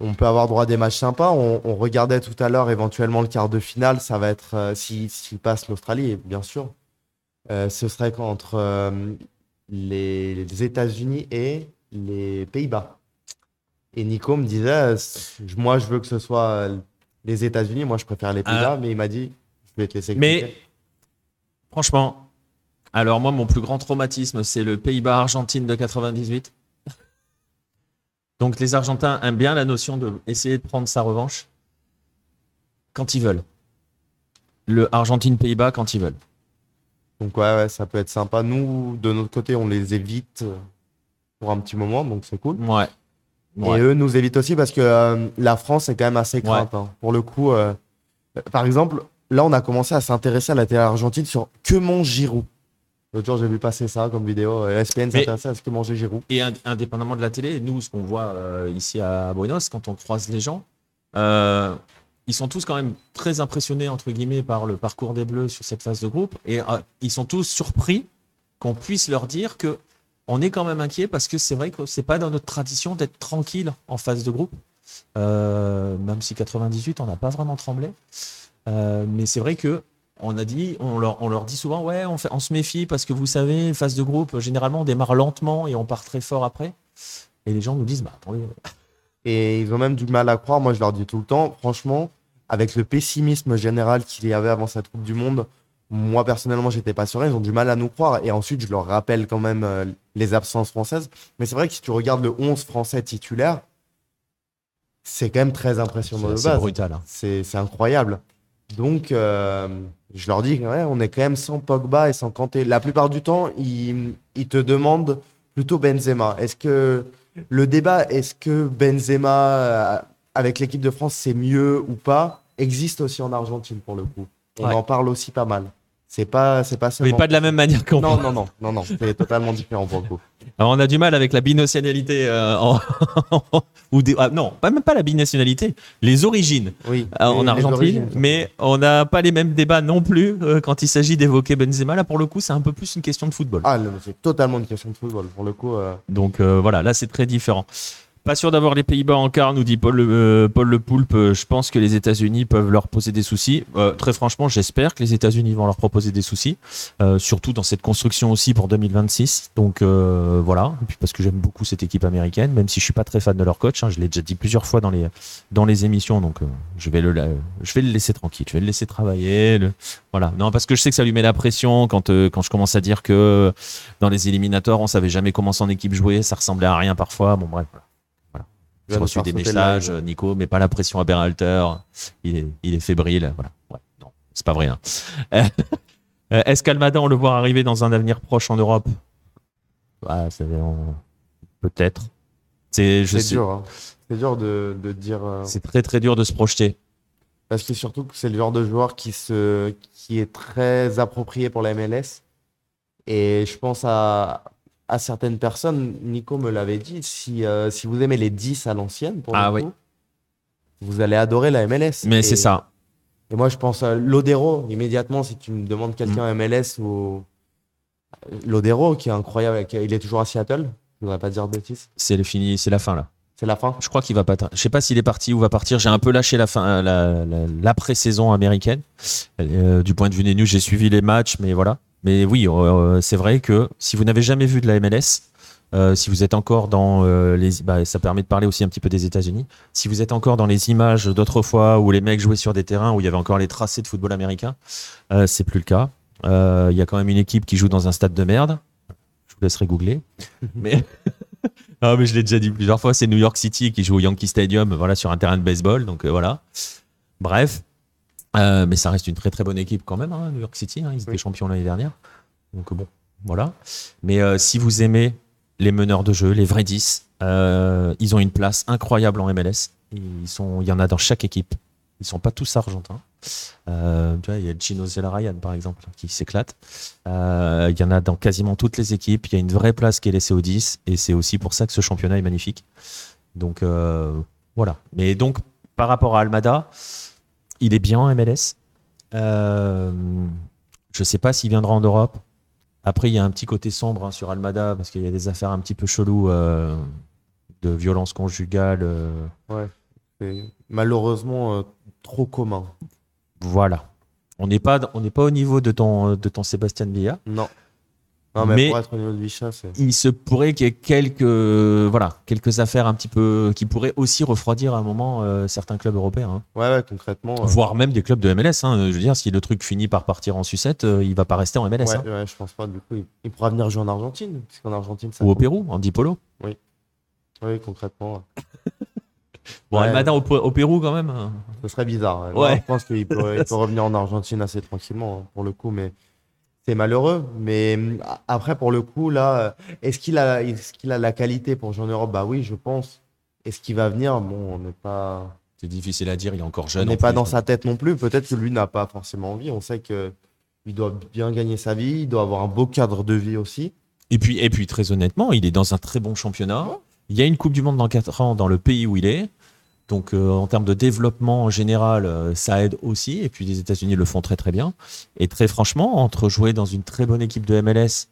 on peut avoir droit à des matchs sympas. On, on regardait tout à l'heure éventuellement le quart de finale. Ça va être, euh, si- s'il passe l'Australie, bien sûr. Euh, ce serait entre euh, les, les États-Unis et les Pays-Bas. Et Nico me disait, moi je veux que ce soit les États-Unis, moi je préfère les Pays-Bas, mais il m'a dit, je vais te laisser Mais-. Franchement, alors moi, mon plus grand traumatisme, c'est le Pays-Bas-Argentine de 98. Donc les Argentins aiment bien la notion de essayer de prendre sa revanche quand ils veulent. Le Argentine-Pays-Bas quand ils veulent. Donc ouais, ouais, ça peut être sympa. Nous, de notre côté, on les évite euh, pour un petit moment, donc c'est cool. Ouais. Ouais. Et eux nous évitent aussi parce que euh, la France est quand même assez crainte. hein. Pour le coup, euh, par exemple, là, on a commencé à s'intéresser à la télé argentine sur que mange Giroud. L'autre jour, j'ai vu passer ça comme vidéo. Euh, ESPN Mais- s'intéressait à ce que mangeait Giroud. Et ind- indépendamment de la télé, nous, ce qu'on voit euh, ici à Buenos, quand on croise les gens, euh, ils sont tous quand même très impressionnés, entre guillemets, par le parcours des Bleus sur cette phase de groupe. Et euh, ils sont tous surpris qu'on puisse leur dire que on est quand même inquiet parce que c'est vrai que c'est pas dans notre tradition d'être tranquille en phase de groupe. Euh, même si 98, on n'a pas vraiment tremblé. Euh, mais c'est vrai que on a dit, on leur, on leur dit souvent, ouais, on, fait, on se méfie parce que vous savez, phase de groupe, généralement, on démarre lentement et on part très fort après. Et les gens nous disent, bah attendez, Et ils ont même du mal à croire. Moi, je leur dis tout le temps, franchement, avec le pessimisme général qu'il y avait avant cette Coupe du Monde, moi, personnellement, j'étais pas serein. Ils ont du mal à nous croire. Et ensuite, je leur rappelle quand même euh, les absences françaises. Mais c'est vrai que si tu regardes le 11 français titulaire, c'est quand même très impressionnant de c'est brutal. hein. C'est incroyable. Donc, euh, je leur dis, ouais, on est quand même sans Pogba et sans Kanté. La plupart du temps, ils, ils te demandent plutôt Benzema. Est-ce que le débat, est-ce que Benzema euh, avec l'équipe de France, c'est mieux ou pas, existe aussi en Argentine pour le coup. On Ouais. en parle aussi pas mal. C'est pas, c'est pas Mais seulement. pas de la même manière qu'on Non, non, non, non, non, c'est totalement différent pour le coup. [laughs] Alors, on a du mal avec la binationalité. euh, en- [laughs] ou des, ah, non, pas même pas la binationalité, les origines Oui. euh, en Argentine. mais on n'a pas les mêmes débats non plus euh, quand il s'agit d'évoquer Benzema. Là, pour le coup, c'est un peu plus une question de football. Ah, c'est totalement une question de football. Pour le coup, Donc voilà, là, c'est très différent. Pas sûr d'avoir les Pays-Bas en quart, nous dit Paul, Le- euh, Paul Le Poulpe. Euh, Je pense que les États-Unis peuvent leur poser des soucis. Euh, très franchement, j'espère que les États-Unis vont leur proposer des soucis, euh, surtout dans cette construction aussi pour 2026. Donc euh, voilà, et puis parce que j'aime beaucoup cette équipe américaine, même si je suis pas très fan de leur coach. hein, je l'ai déjà dit plusieurs fois dans les dans les émissions, donc euh, je vais le je vais le laisser tranquille, je vais le laisser travailler. le- voilà, non parce que je sais que ça lui met la pression quand quand je commence à dire que dans les éliminatoires, on savait jamais comment son équipe jouait, ça ressemblait à rien parfois. Bon bref. J'ai reçu des messages. Nico, mais pas la pression à Berhalter. Il est, il est fébrile. Voilà. Ouais, non, c'est pas vrai. hein. [laughs] Euh, Est-ce qu'Almada, on le voit arriver dans un avenir proche en Europe? Ah, c'est- on- Peut-être. C'est je c'est sais- dur. hein. C'est dur de, de dire. euh, c'est très très dur de se projeter. Parce que surtout que c'est le genre de joueur qui, se, qui est très approprié pour la MLS. Et je pense à, à certaines personnes, Nico me l'avait dit, si, euh, si vous aimez les 10 à l'ancienne, pour le Ah coup, oui. vous allez adorer la MLS. Mais c'est ça. Et moi, je pense à Lodero, immédiatement, si tu me demandes quelqu'un Mm. à MLS ou. Lodero, qui est incroyable, il est toujours à Seattle, je voudrais pas dire de bêtises. C'est fini, c'est la fin là. C'est la fin? Je crois qu'il va pas. Je sais pas s'il est parti ou va partir. J'ai un peu lâché la fin, euh, la, la- l'après-saison américaine. Euh, du point de vue des news, j'ai suivi les matchs, mais voilà. Mais oui, euh, c'est vrai que si vous n'avez jamais vu de la MLS, euh, si vous êtes encore dans euh, les, bah, ça permet de parler aussi un petit peu des États-Unis. Si vous êtes encore dans les images d'autrefois où les mecs jouaient sur des terrains où il y avait encore les tracés de football américain, euh, c'est plus le cas. Euh, Il y a quand même une équipe qui joue dans un stade de merde. Je vous laisserai googler. [laughs] mais [laughs] mais je l'ai déjà dit plusieurs fois, c'est New York City qui joue au Yankee Stadium, voilà, sur un terrain de baseball. Donc euh, voilà. Bref, Euh, mais ça reste une très très bonne équipe quand même, hein, New York City. hein, ils étaient Oui. champions l'année dernière. Donc bon, voilà. Mais euh, si vous aimez les meneurs de jeu, les vrais 10, euh, ils ont une place incroyable en MLS. Ils sont, il y en a dans chaque équipe. Ils sont pas tous argentins. Euh, tu vois, il y a Gino Zelarayan par exemple qui s'éclate. Euh, il y en a dans quasiment toutes les équipes. Il y a une vraie place qui est laissée aux 10 et c'est aussi pour ça que ce championnat est magnifique. Donc euh, voilà. Mais donc par rapport à Almada, il est bien en MLS. Euh, je sais pas s'il viendra en Europe. Après, il y a un petit côté sombre hein, sur Almada parce qu'il y a des affaires un petit peu cheloues euh, de violence conjugale. euh, C'est malheureusement euh, trop commun. voilà. On n'est pas, on n'est pas au niveau de ton, de ton Sébastien Villa. Non. Non, mais, Mais- pour être au niveau de Vichat, c'est. Il se pourrait qu'il y ait quelques, voilà, quelques affaires un petit peu qui pourraient aussi refroidir à un moment euh, certains clubs européens, hein. Ouais, ouais, concrètement. euh, voire même des clubs de MLS. hein. Je veux dire, si le truc finit par partir en sucette, euh, il va pas rester en MLS. ouais, hein. ouais, je pense pas. Du coup, il, il pourra venir jouer en Argentine. Parce qu'en Argentine, ça. Ou au. Pérou, en Dipolo. Oui, concrètement. ouais. [laughs] Bon, Ouais. Almada au, au Pérou quand même. hein. Ce serait bizarre. ouais. Je pense qu'il peut, il peut [laughs] revenir en Argentine assez tranquillement, hein, pour le coup, mais c'est malheureux. Mais a- après, pour le coup, là, euh, est-ce qu'il a, est-ce qu'il a la qualité pour jouer en Europe? Bah oui, je pense. Est-ce qu'il va venir? Bon, on n'est pas, C'est difficile à dire, il est encore on jeune. n'est en pas dans sa tête non plus. Peut-être que lui n'a pas forcément envie. On sait que il doit bien gagner sa vie, il doit avoir un beau cadre de vie aussi. Et puis, et puis très honnêtement, il est dans un très bon championnat. Il y a une Coupe du Monde dans 4 ans dans le pays où il est. Donc euh, en termes de développement en général, euh, ça aide aussi. Et puis les États-Unis le font très très bien. Et très franchement, entre jouer dans une très bonne équipe de MLS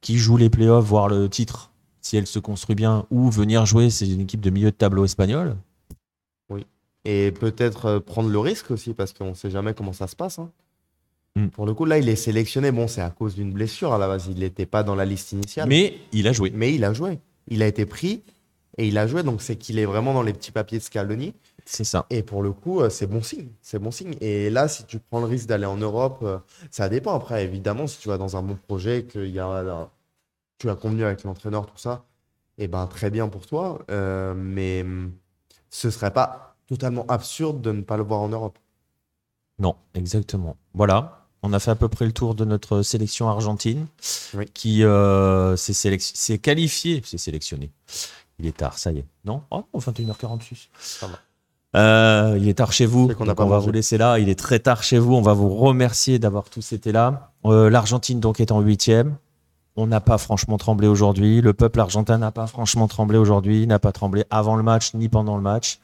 qui joue les playoffs, voire le titre, si elle se construit bien, ou venir jouer, c'est une équipe de milieu de tableau espagnol. Oui. Et peut-être euh, prendre le risque aussi, parce qu'on ne sait jamais comment ça se passe. hein. Mm. Pour le coup, là, il est sélectionné. Bon, c'est à cause d'une blessure à la base. Il n'était pas dans la liste initiale. Mais il a joué. Mais il a joué. Il a été pris et il a joué. Donc, c'est qu'il est vraiment dans les petits papiers de Scaloni. C'est ça. Et pour le coup, euh, c'est bon signe. C'est bon signe. Et là, si tu prends le risque d'aller en Europe, euh, ça dépend. Après, évidemment, si tu vas dans un bon projet, que y a, euh, tu as convenu avec l'entraîneur, tout ça, et ben très bien pour toi. Euh, mais hum, ce serait pas totalement absurde de ne pas le voir en Europe. Non, exactement. Voilà. On a fait à peu près le tour de notre sélection argentine Oui. qui euh, s'est qualifiée, s'est sélectionné. Il est tard, ça y est. Non Oh, 21h46. Ça va. Euh, il est tard chez vous. N'a donc pas on va vous laisser là. Il est très tard chez vous. On va vous remercier d'avoir tous été là. Euh, L'Argentine donc est en huitième. On n'a pas franchement tremblé aujourd'hui. Le peuple argentin n'a pas franchement tremblé aujourd'hui. N'a pas tremblé avant le match ni pendant le match.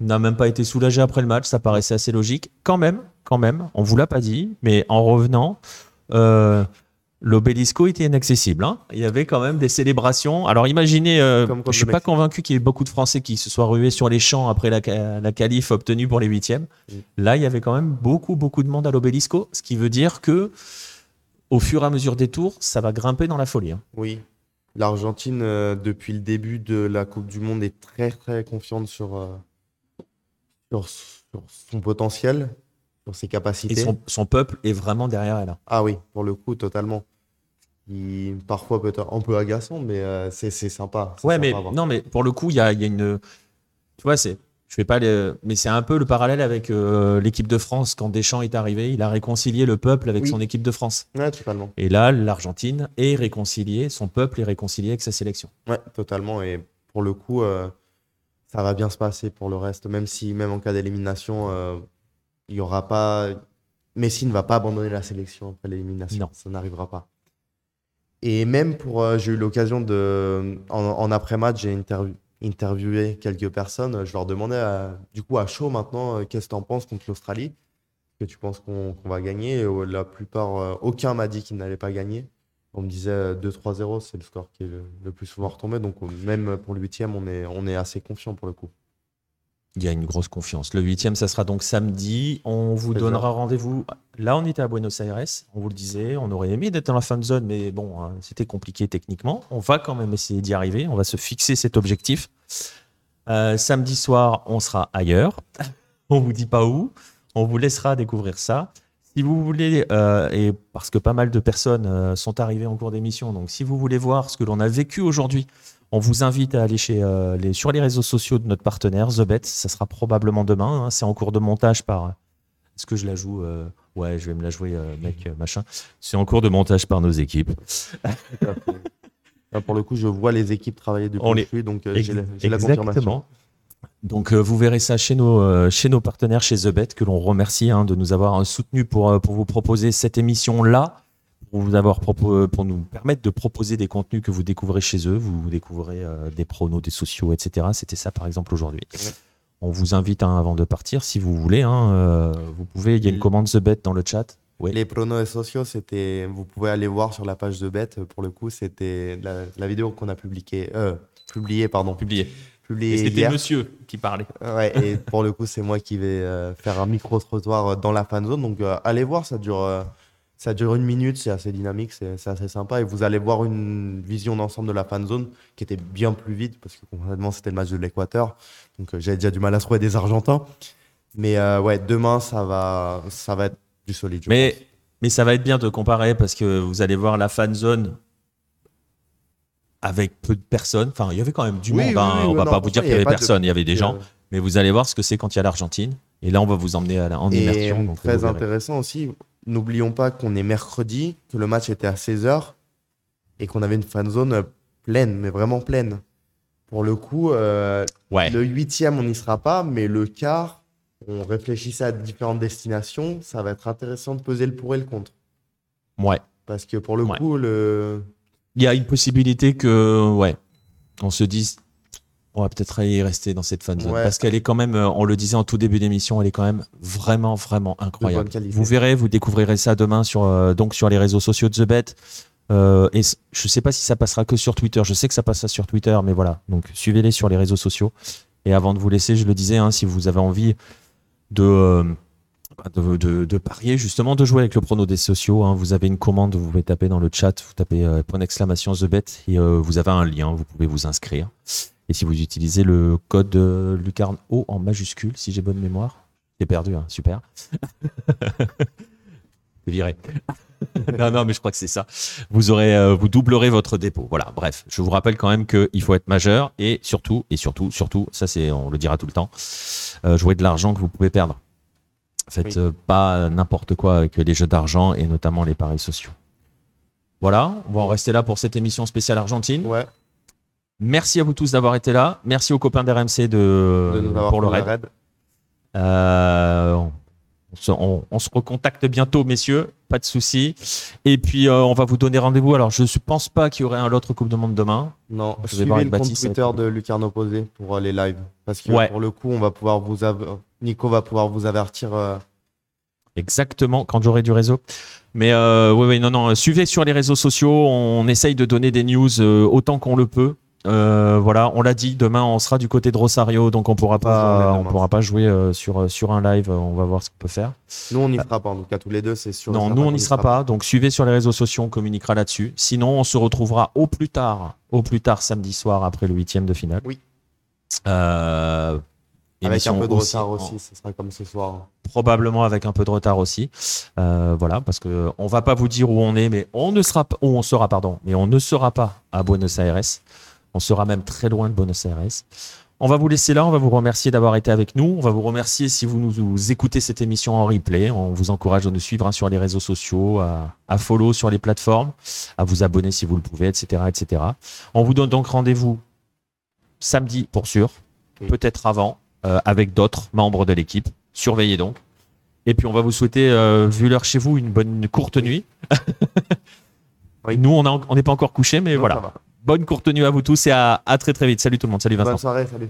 N'a même pas été soulagé après le match. Ça paraissait assez logique. Quand même, quand même. On vous l'a pas dit, mais en revenant, euh, l'obélisco était inaccessible. hein. Il y avait quand même des célébrations. Alors imaginez, euh, je suis pas convaincu qu'il y ait beaucoup de Français qui se soient rués sur les champs après la, la qualif obtenue pour les huitièmes. Là, il y avait quand même beaucoup, beaucoup de monde à l'obélisco, ce qui veut dire que au fur et à mesure des tours, ça va grimper dans la folie. hein. Oui. L'Argentine, euh, depuis le début de la Coupe du Monde, est très, très confiante sur, euh, sur, sur son potentiel, sur ses Et capacités. son, son peuple est vraiment derrière elle. hein. Ah oui, pour le coup, totalement. Il, parfois peut-être un peu agaçant, mais euh, c'est c'est sympa. c'est Ouais, sympa mais non, mais pour le coup, il y a, y a une. Tu vois, c'est. Je fais pas les- mais c'est un peu le parallèle avec euh, l'équipe de France quand Deschamps est arrivé. Il a réconcilié le peuple avec Oui. son équipe de France. Ouais, totalement. Et là, l'Argentine est réconciliée, son peuple est réconcilié avec sa sélection. Ouais, totalement. Et pour le coup, euh, ça va bien se passer pour le reste. Même si, même en cas d'élimination, il y aura pas. Messi ne va pas abandonner la sélection après l'élimination. Non. Ça n'arrivera pas. Et même pour. euh, j'ai eu l'occasion de. En, après-match, j'ai interv- interviewé quelques personnes. Je leur demandais, à- du coup, à chaud maintenant, euh, qu'est-ce que tu en penses contre l'Australie? Que tu penses qu'on va gagner? Euh, La plupart, aucun m'a dit qu'il n'allait pas gagner. On me disait euh, 2-3-0, c'est le score qui est le, plus souvent retombé. Donc, même pour le huitième, on est, on est assez confiant pour le coup. Il y a une grosse confiance. Le huitième, ça sera donc samedi. On vous donnera rendez-vous. Là, on était à Buenos Aires. On vous le disait. On aurait aimé d'être dans la fin de zone, mais bon, hein, c'était compliqué techniquement. On va quand même essayer d'y arriver. On va se fixer cet objectif. Euh, samedi soir, on sera ailleurs. [laughs] on vous dit pas où. On vous laissera découvrir ça. Si vous voulez, euh, et parce que pas mal de personnes euh, sont arrivées en cours d'émission, donc si vous voulez voir ce que l'on a vécu aujourd'hui, on vous invite à aller chez, euh, les, sur les réseaux sociaux de notre partenaire, The Bet. Ça sera probablement demain. hein. C'est en cours de montage par. Est-ce que je la joue euh, Ouais, je vais me la jouer, euh, mec, euh, machin. C'est en cours de montage par nos équipes. [laughs] Là, pour le coup, je vois les équipes travailler depuis On le les- flux, donc euh, j'ai la, confirmation. Exactement. Donc euh, vous verrez ça chez nos, euh, chez nos partenaires chez The Bet, que l'on remercie hein, de nous avoir euh, soutenus pour, euh, pour vous proposer cette émission-là, pour, vous avoir pour nous permettre de proposer des contenus que vous découvrez chez eux. Vous découvrez euh, des pronos, des sociaux, etc. C'était ça par exemple aujourd'hui. On vous invite hein, avant de partir, si vous voulez, hein, euh, vous pouvez, il y a une Mm. commande The Bet dans le chat. Ouais. Les pronos et sociaux, c'était, vous pouvez aller voir sur la page de Bet. Pour le coup, c'était la, la vidéo qu'on a publiée, euh, publiée, pardon, Publié. publiée Et c'était monsieur qui parlait. Ouais, et pour le coup, c'est moi qui vais euh, faire un micro-trottoir euh, dans la fan zone. Donc, euh, allez voir, ça dure, euh, ça dure une minute, c'est assez dynamique, c'est assez sympa. Et vous allez voir une vision d'ensemble de la fan zone qui était bien plus vide parce que concrètement, c'était le match de l'Équateur. Donc, euh, j'avais déjà du mal à trouver des Argentins. Mais euh, ouais, demain, ça va, ça va être du solide. je Mais, pense. mais ça va être bien de comparer parce que vous allez voir la fan zone avec peu de personnes. Enfin, il y avait quand même du Oui, monde. oui, hein. oui, on va non, pas vous dire qu'il y avait de- personne, il y avait des Et, gens. euh, Mais vous allez voir ce que c'est quand il y a l'Argentine. Et là, on va vous emmener à la- en Et immersion. donc vous très intéressant aussi, n'oublions pas qu'on est mercredi, que le match était à 16h et qu'on avait une fan zone pleine, mais vraiment pleine. Pour le coup, euh, Ouais. le huitième, on n'y sera pas, mais le quart, on réfléchissait à différentes destinations, ça va être intéressant de peser le pour et le contre. Ouais. Parce que pour le Ouais. coup, le... Il y a une possibilité que, ouais, on se dise, on va peut-être y rester dans cette fan zone. Ouais. Parce qu'elle est quand même, euh, on le disait en tout début d'émission, elle est quand même vraiment, vraiment incroyable. Vous verrez, vous découvrirez ça demain sur, euh, donc sur les réseaux sociaux de The Bet. Euh, et je sais pas si ça passera que sur Twitter. Je sais que ça passera sur Twitter, mais voilà. Donc suivez-les sur les réseaux sociaux. Et avant de vous laisser, je le disais, hein, si vous avez envie de, euh, de, de- de parier, justement, de jouer avec le prono des sociaux, hein, vous avez une commande, vous pouvez taper dans le chat, vous tapez euh, point d'exclamation The Bet et euh, vous avez un lien, vous pouvez vous inscrire. Et si vous utilisez le code euh, Lucarne O en majuscule, si j'ai bonne mémoire, j'ai perdu, hein, super. [laughs] Viré. [laughs] non, non, mais je crois que c'est ça. Vous aurez, euh, vous doublerez votre dépôt. Voilà. Bref, je vous rappelle quand même qu'il faut être majeur et surtout, et surtout, surtout, ça c'est, on le dira tout le temps, euh, jouer de l'argent que vous pouvez perdre. Faites Oui. euh, pas n'importe quoi avec les jeux d'argent et notamment les paris sociaux. Voilà, on va en rester là pour cette émission spéciale Argentine. Ouais, Merci à vous tous d'avoir été là. Merci aux copains d'RMC de, de nous pour le raid. Euh, on, se, on- on se recontacte bientôt, messieurs, pas de souci. Et puis, euh, on va vous donner rendez-vous. Alors, je ne pense pas qu'il y aurait un autre Coupe du Monde demain. Non, Je vais suivez le Baptiste, Twitter de Lucarne Opposé pour les lives. Parce que Ouais. pour le coup, on va pouvoir vous Nico va pouvoir vous avertir. euh, Exactement, quand j'aurai du réseau. Mais oui, oui, non, non. Suivez sur les réseaux sociaux. On essaye de donner des news autant qu'on le peut. Euh, voilà, on l'a dit. Demain, on sera du côté de Rosario, donc on pourra pas, on pourra pas jouer euh, sur sur un live. On va voir ce qu'on peut faire. Nous, on n'y sera pas. En tout cas, tous les deux, c'est sûr. Non, nous, on n'y sera pas. Donc, suivez sur les réseaux sociaux, on communiquera là-dessus. Sinon, on se retrouvera au plus tard, au plus tard samedi soir après le huitième de finale. Oui. Euh, Avec un peu de aussi retard aussi, ce sera comme ce soir. probablement avec un peu de retard aussi. Euh, voilà, parce que on va pas vous dire où on est, mais on ne sera pas, où on sera, pardon, mais on ne sera pas à Buenos Aires. On sera même très loin de Buenos Aires. On va vous laisser là, on va vous remercier d'avoir été avec nous. On va vous remercier si vous nous vous écoutez cette émission en replay. On vous encourage à nous suivre hein, sur les réseaux sociaux, à, à follow sur les plateformes, à vous abonner si vous le pouvez, etc. etc. On vous donne donc rendez-vous samedi pour sûr, Oui. peut-être avant, euh, avec d'autres membres de l'équipe. Surveillez donc. Et puis on va vous souhaiter, euh, vu l'heure chez vous, une bonne une courte nuit. Oui. [laughs] Nous, on n'est pas encore couché, mais voilà. Bonne courte nuit à vous tous et à, à très très vite. Salut tout le monde. Salut Vincent. Bonne soirée, salut.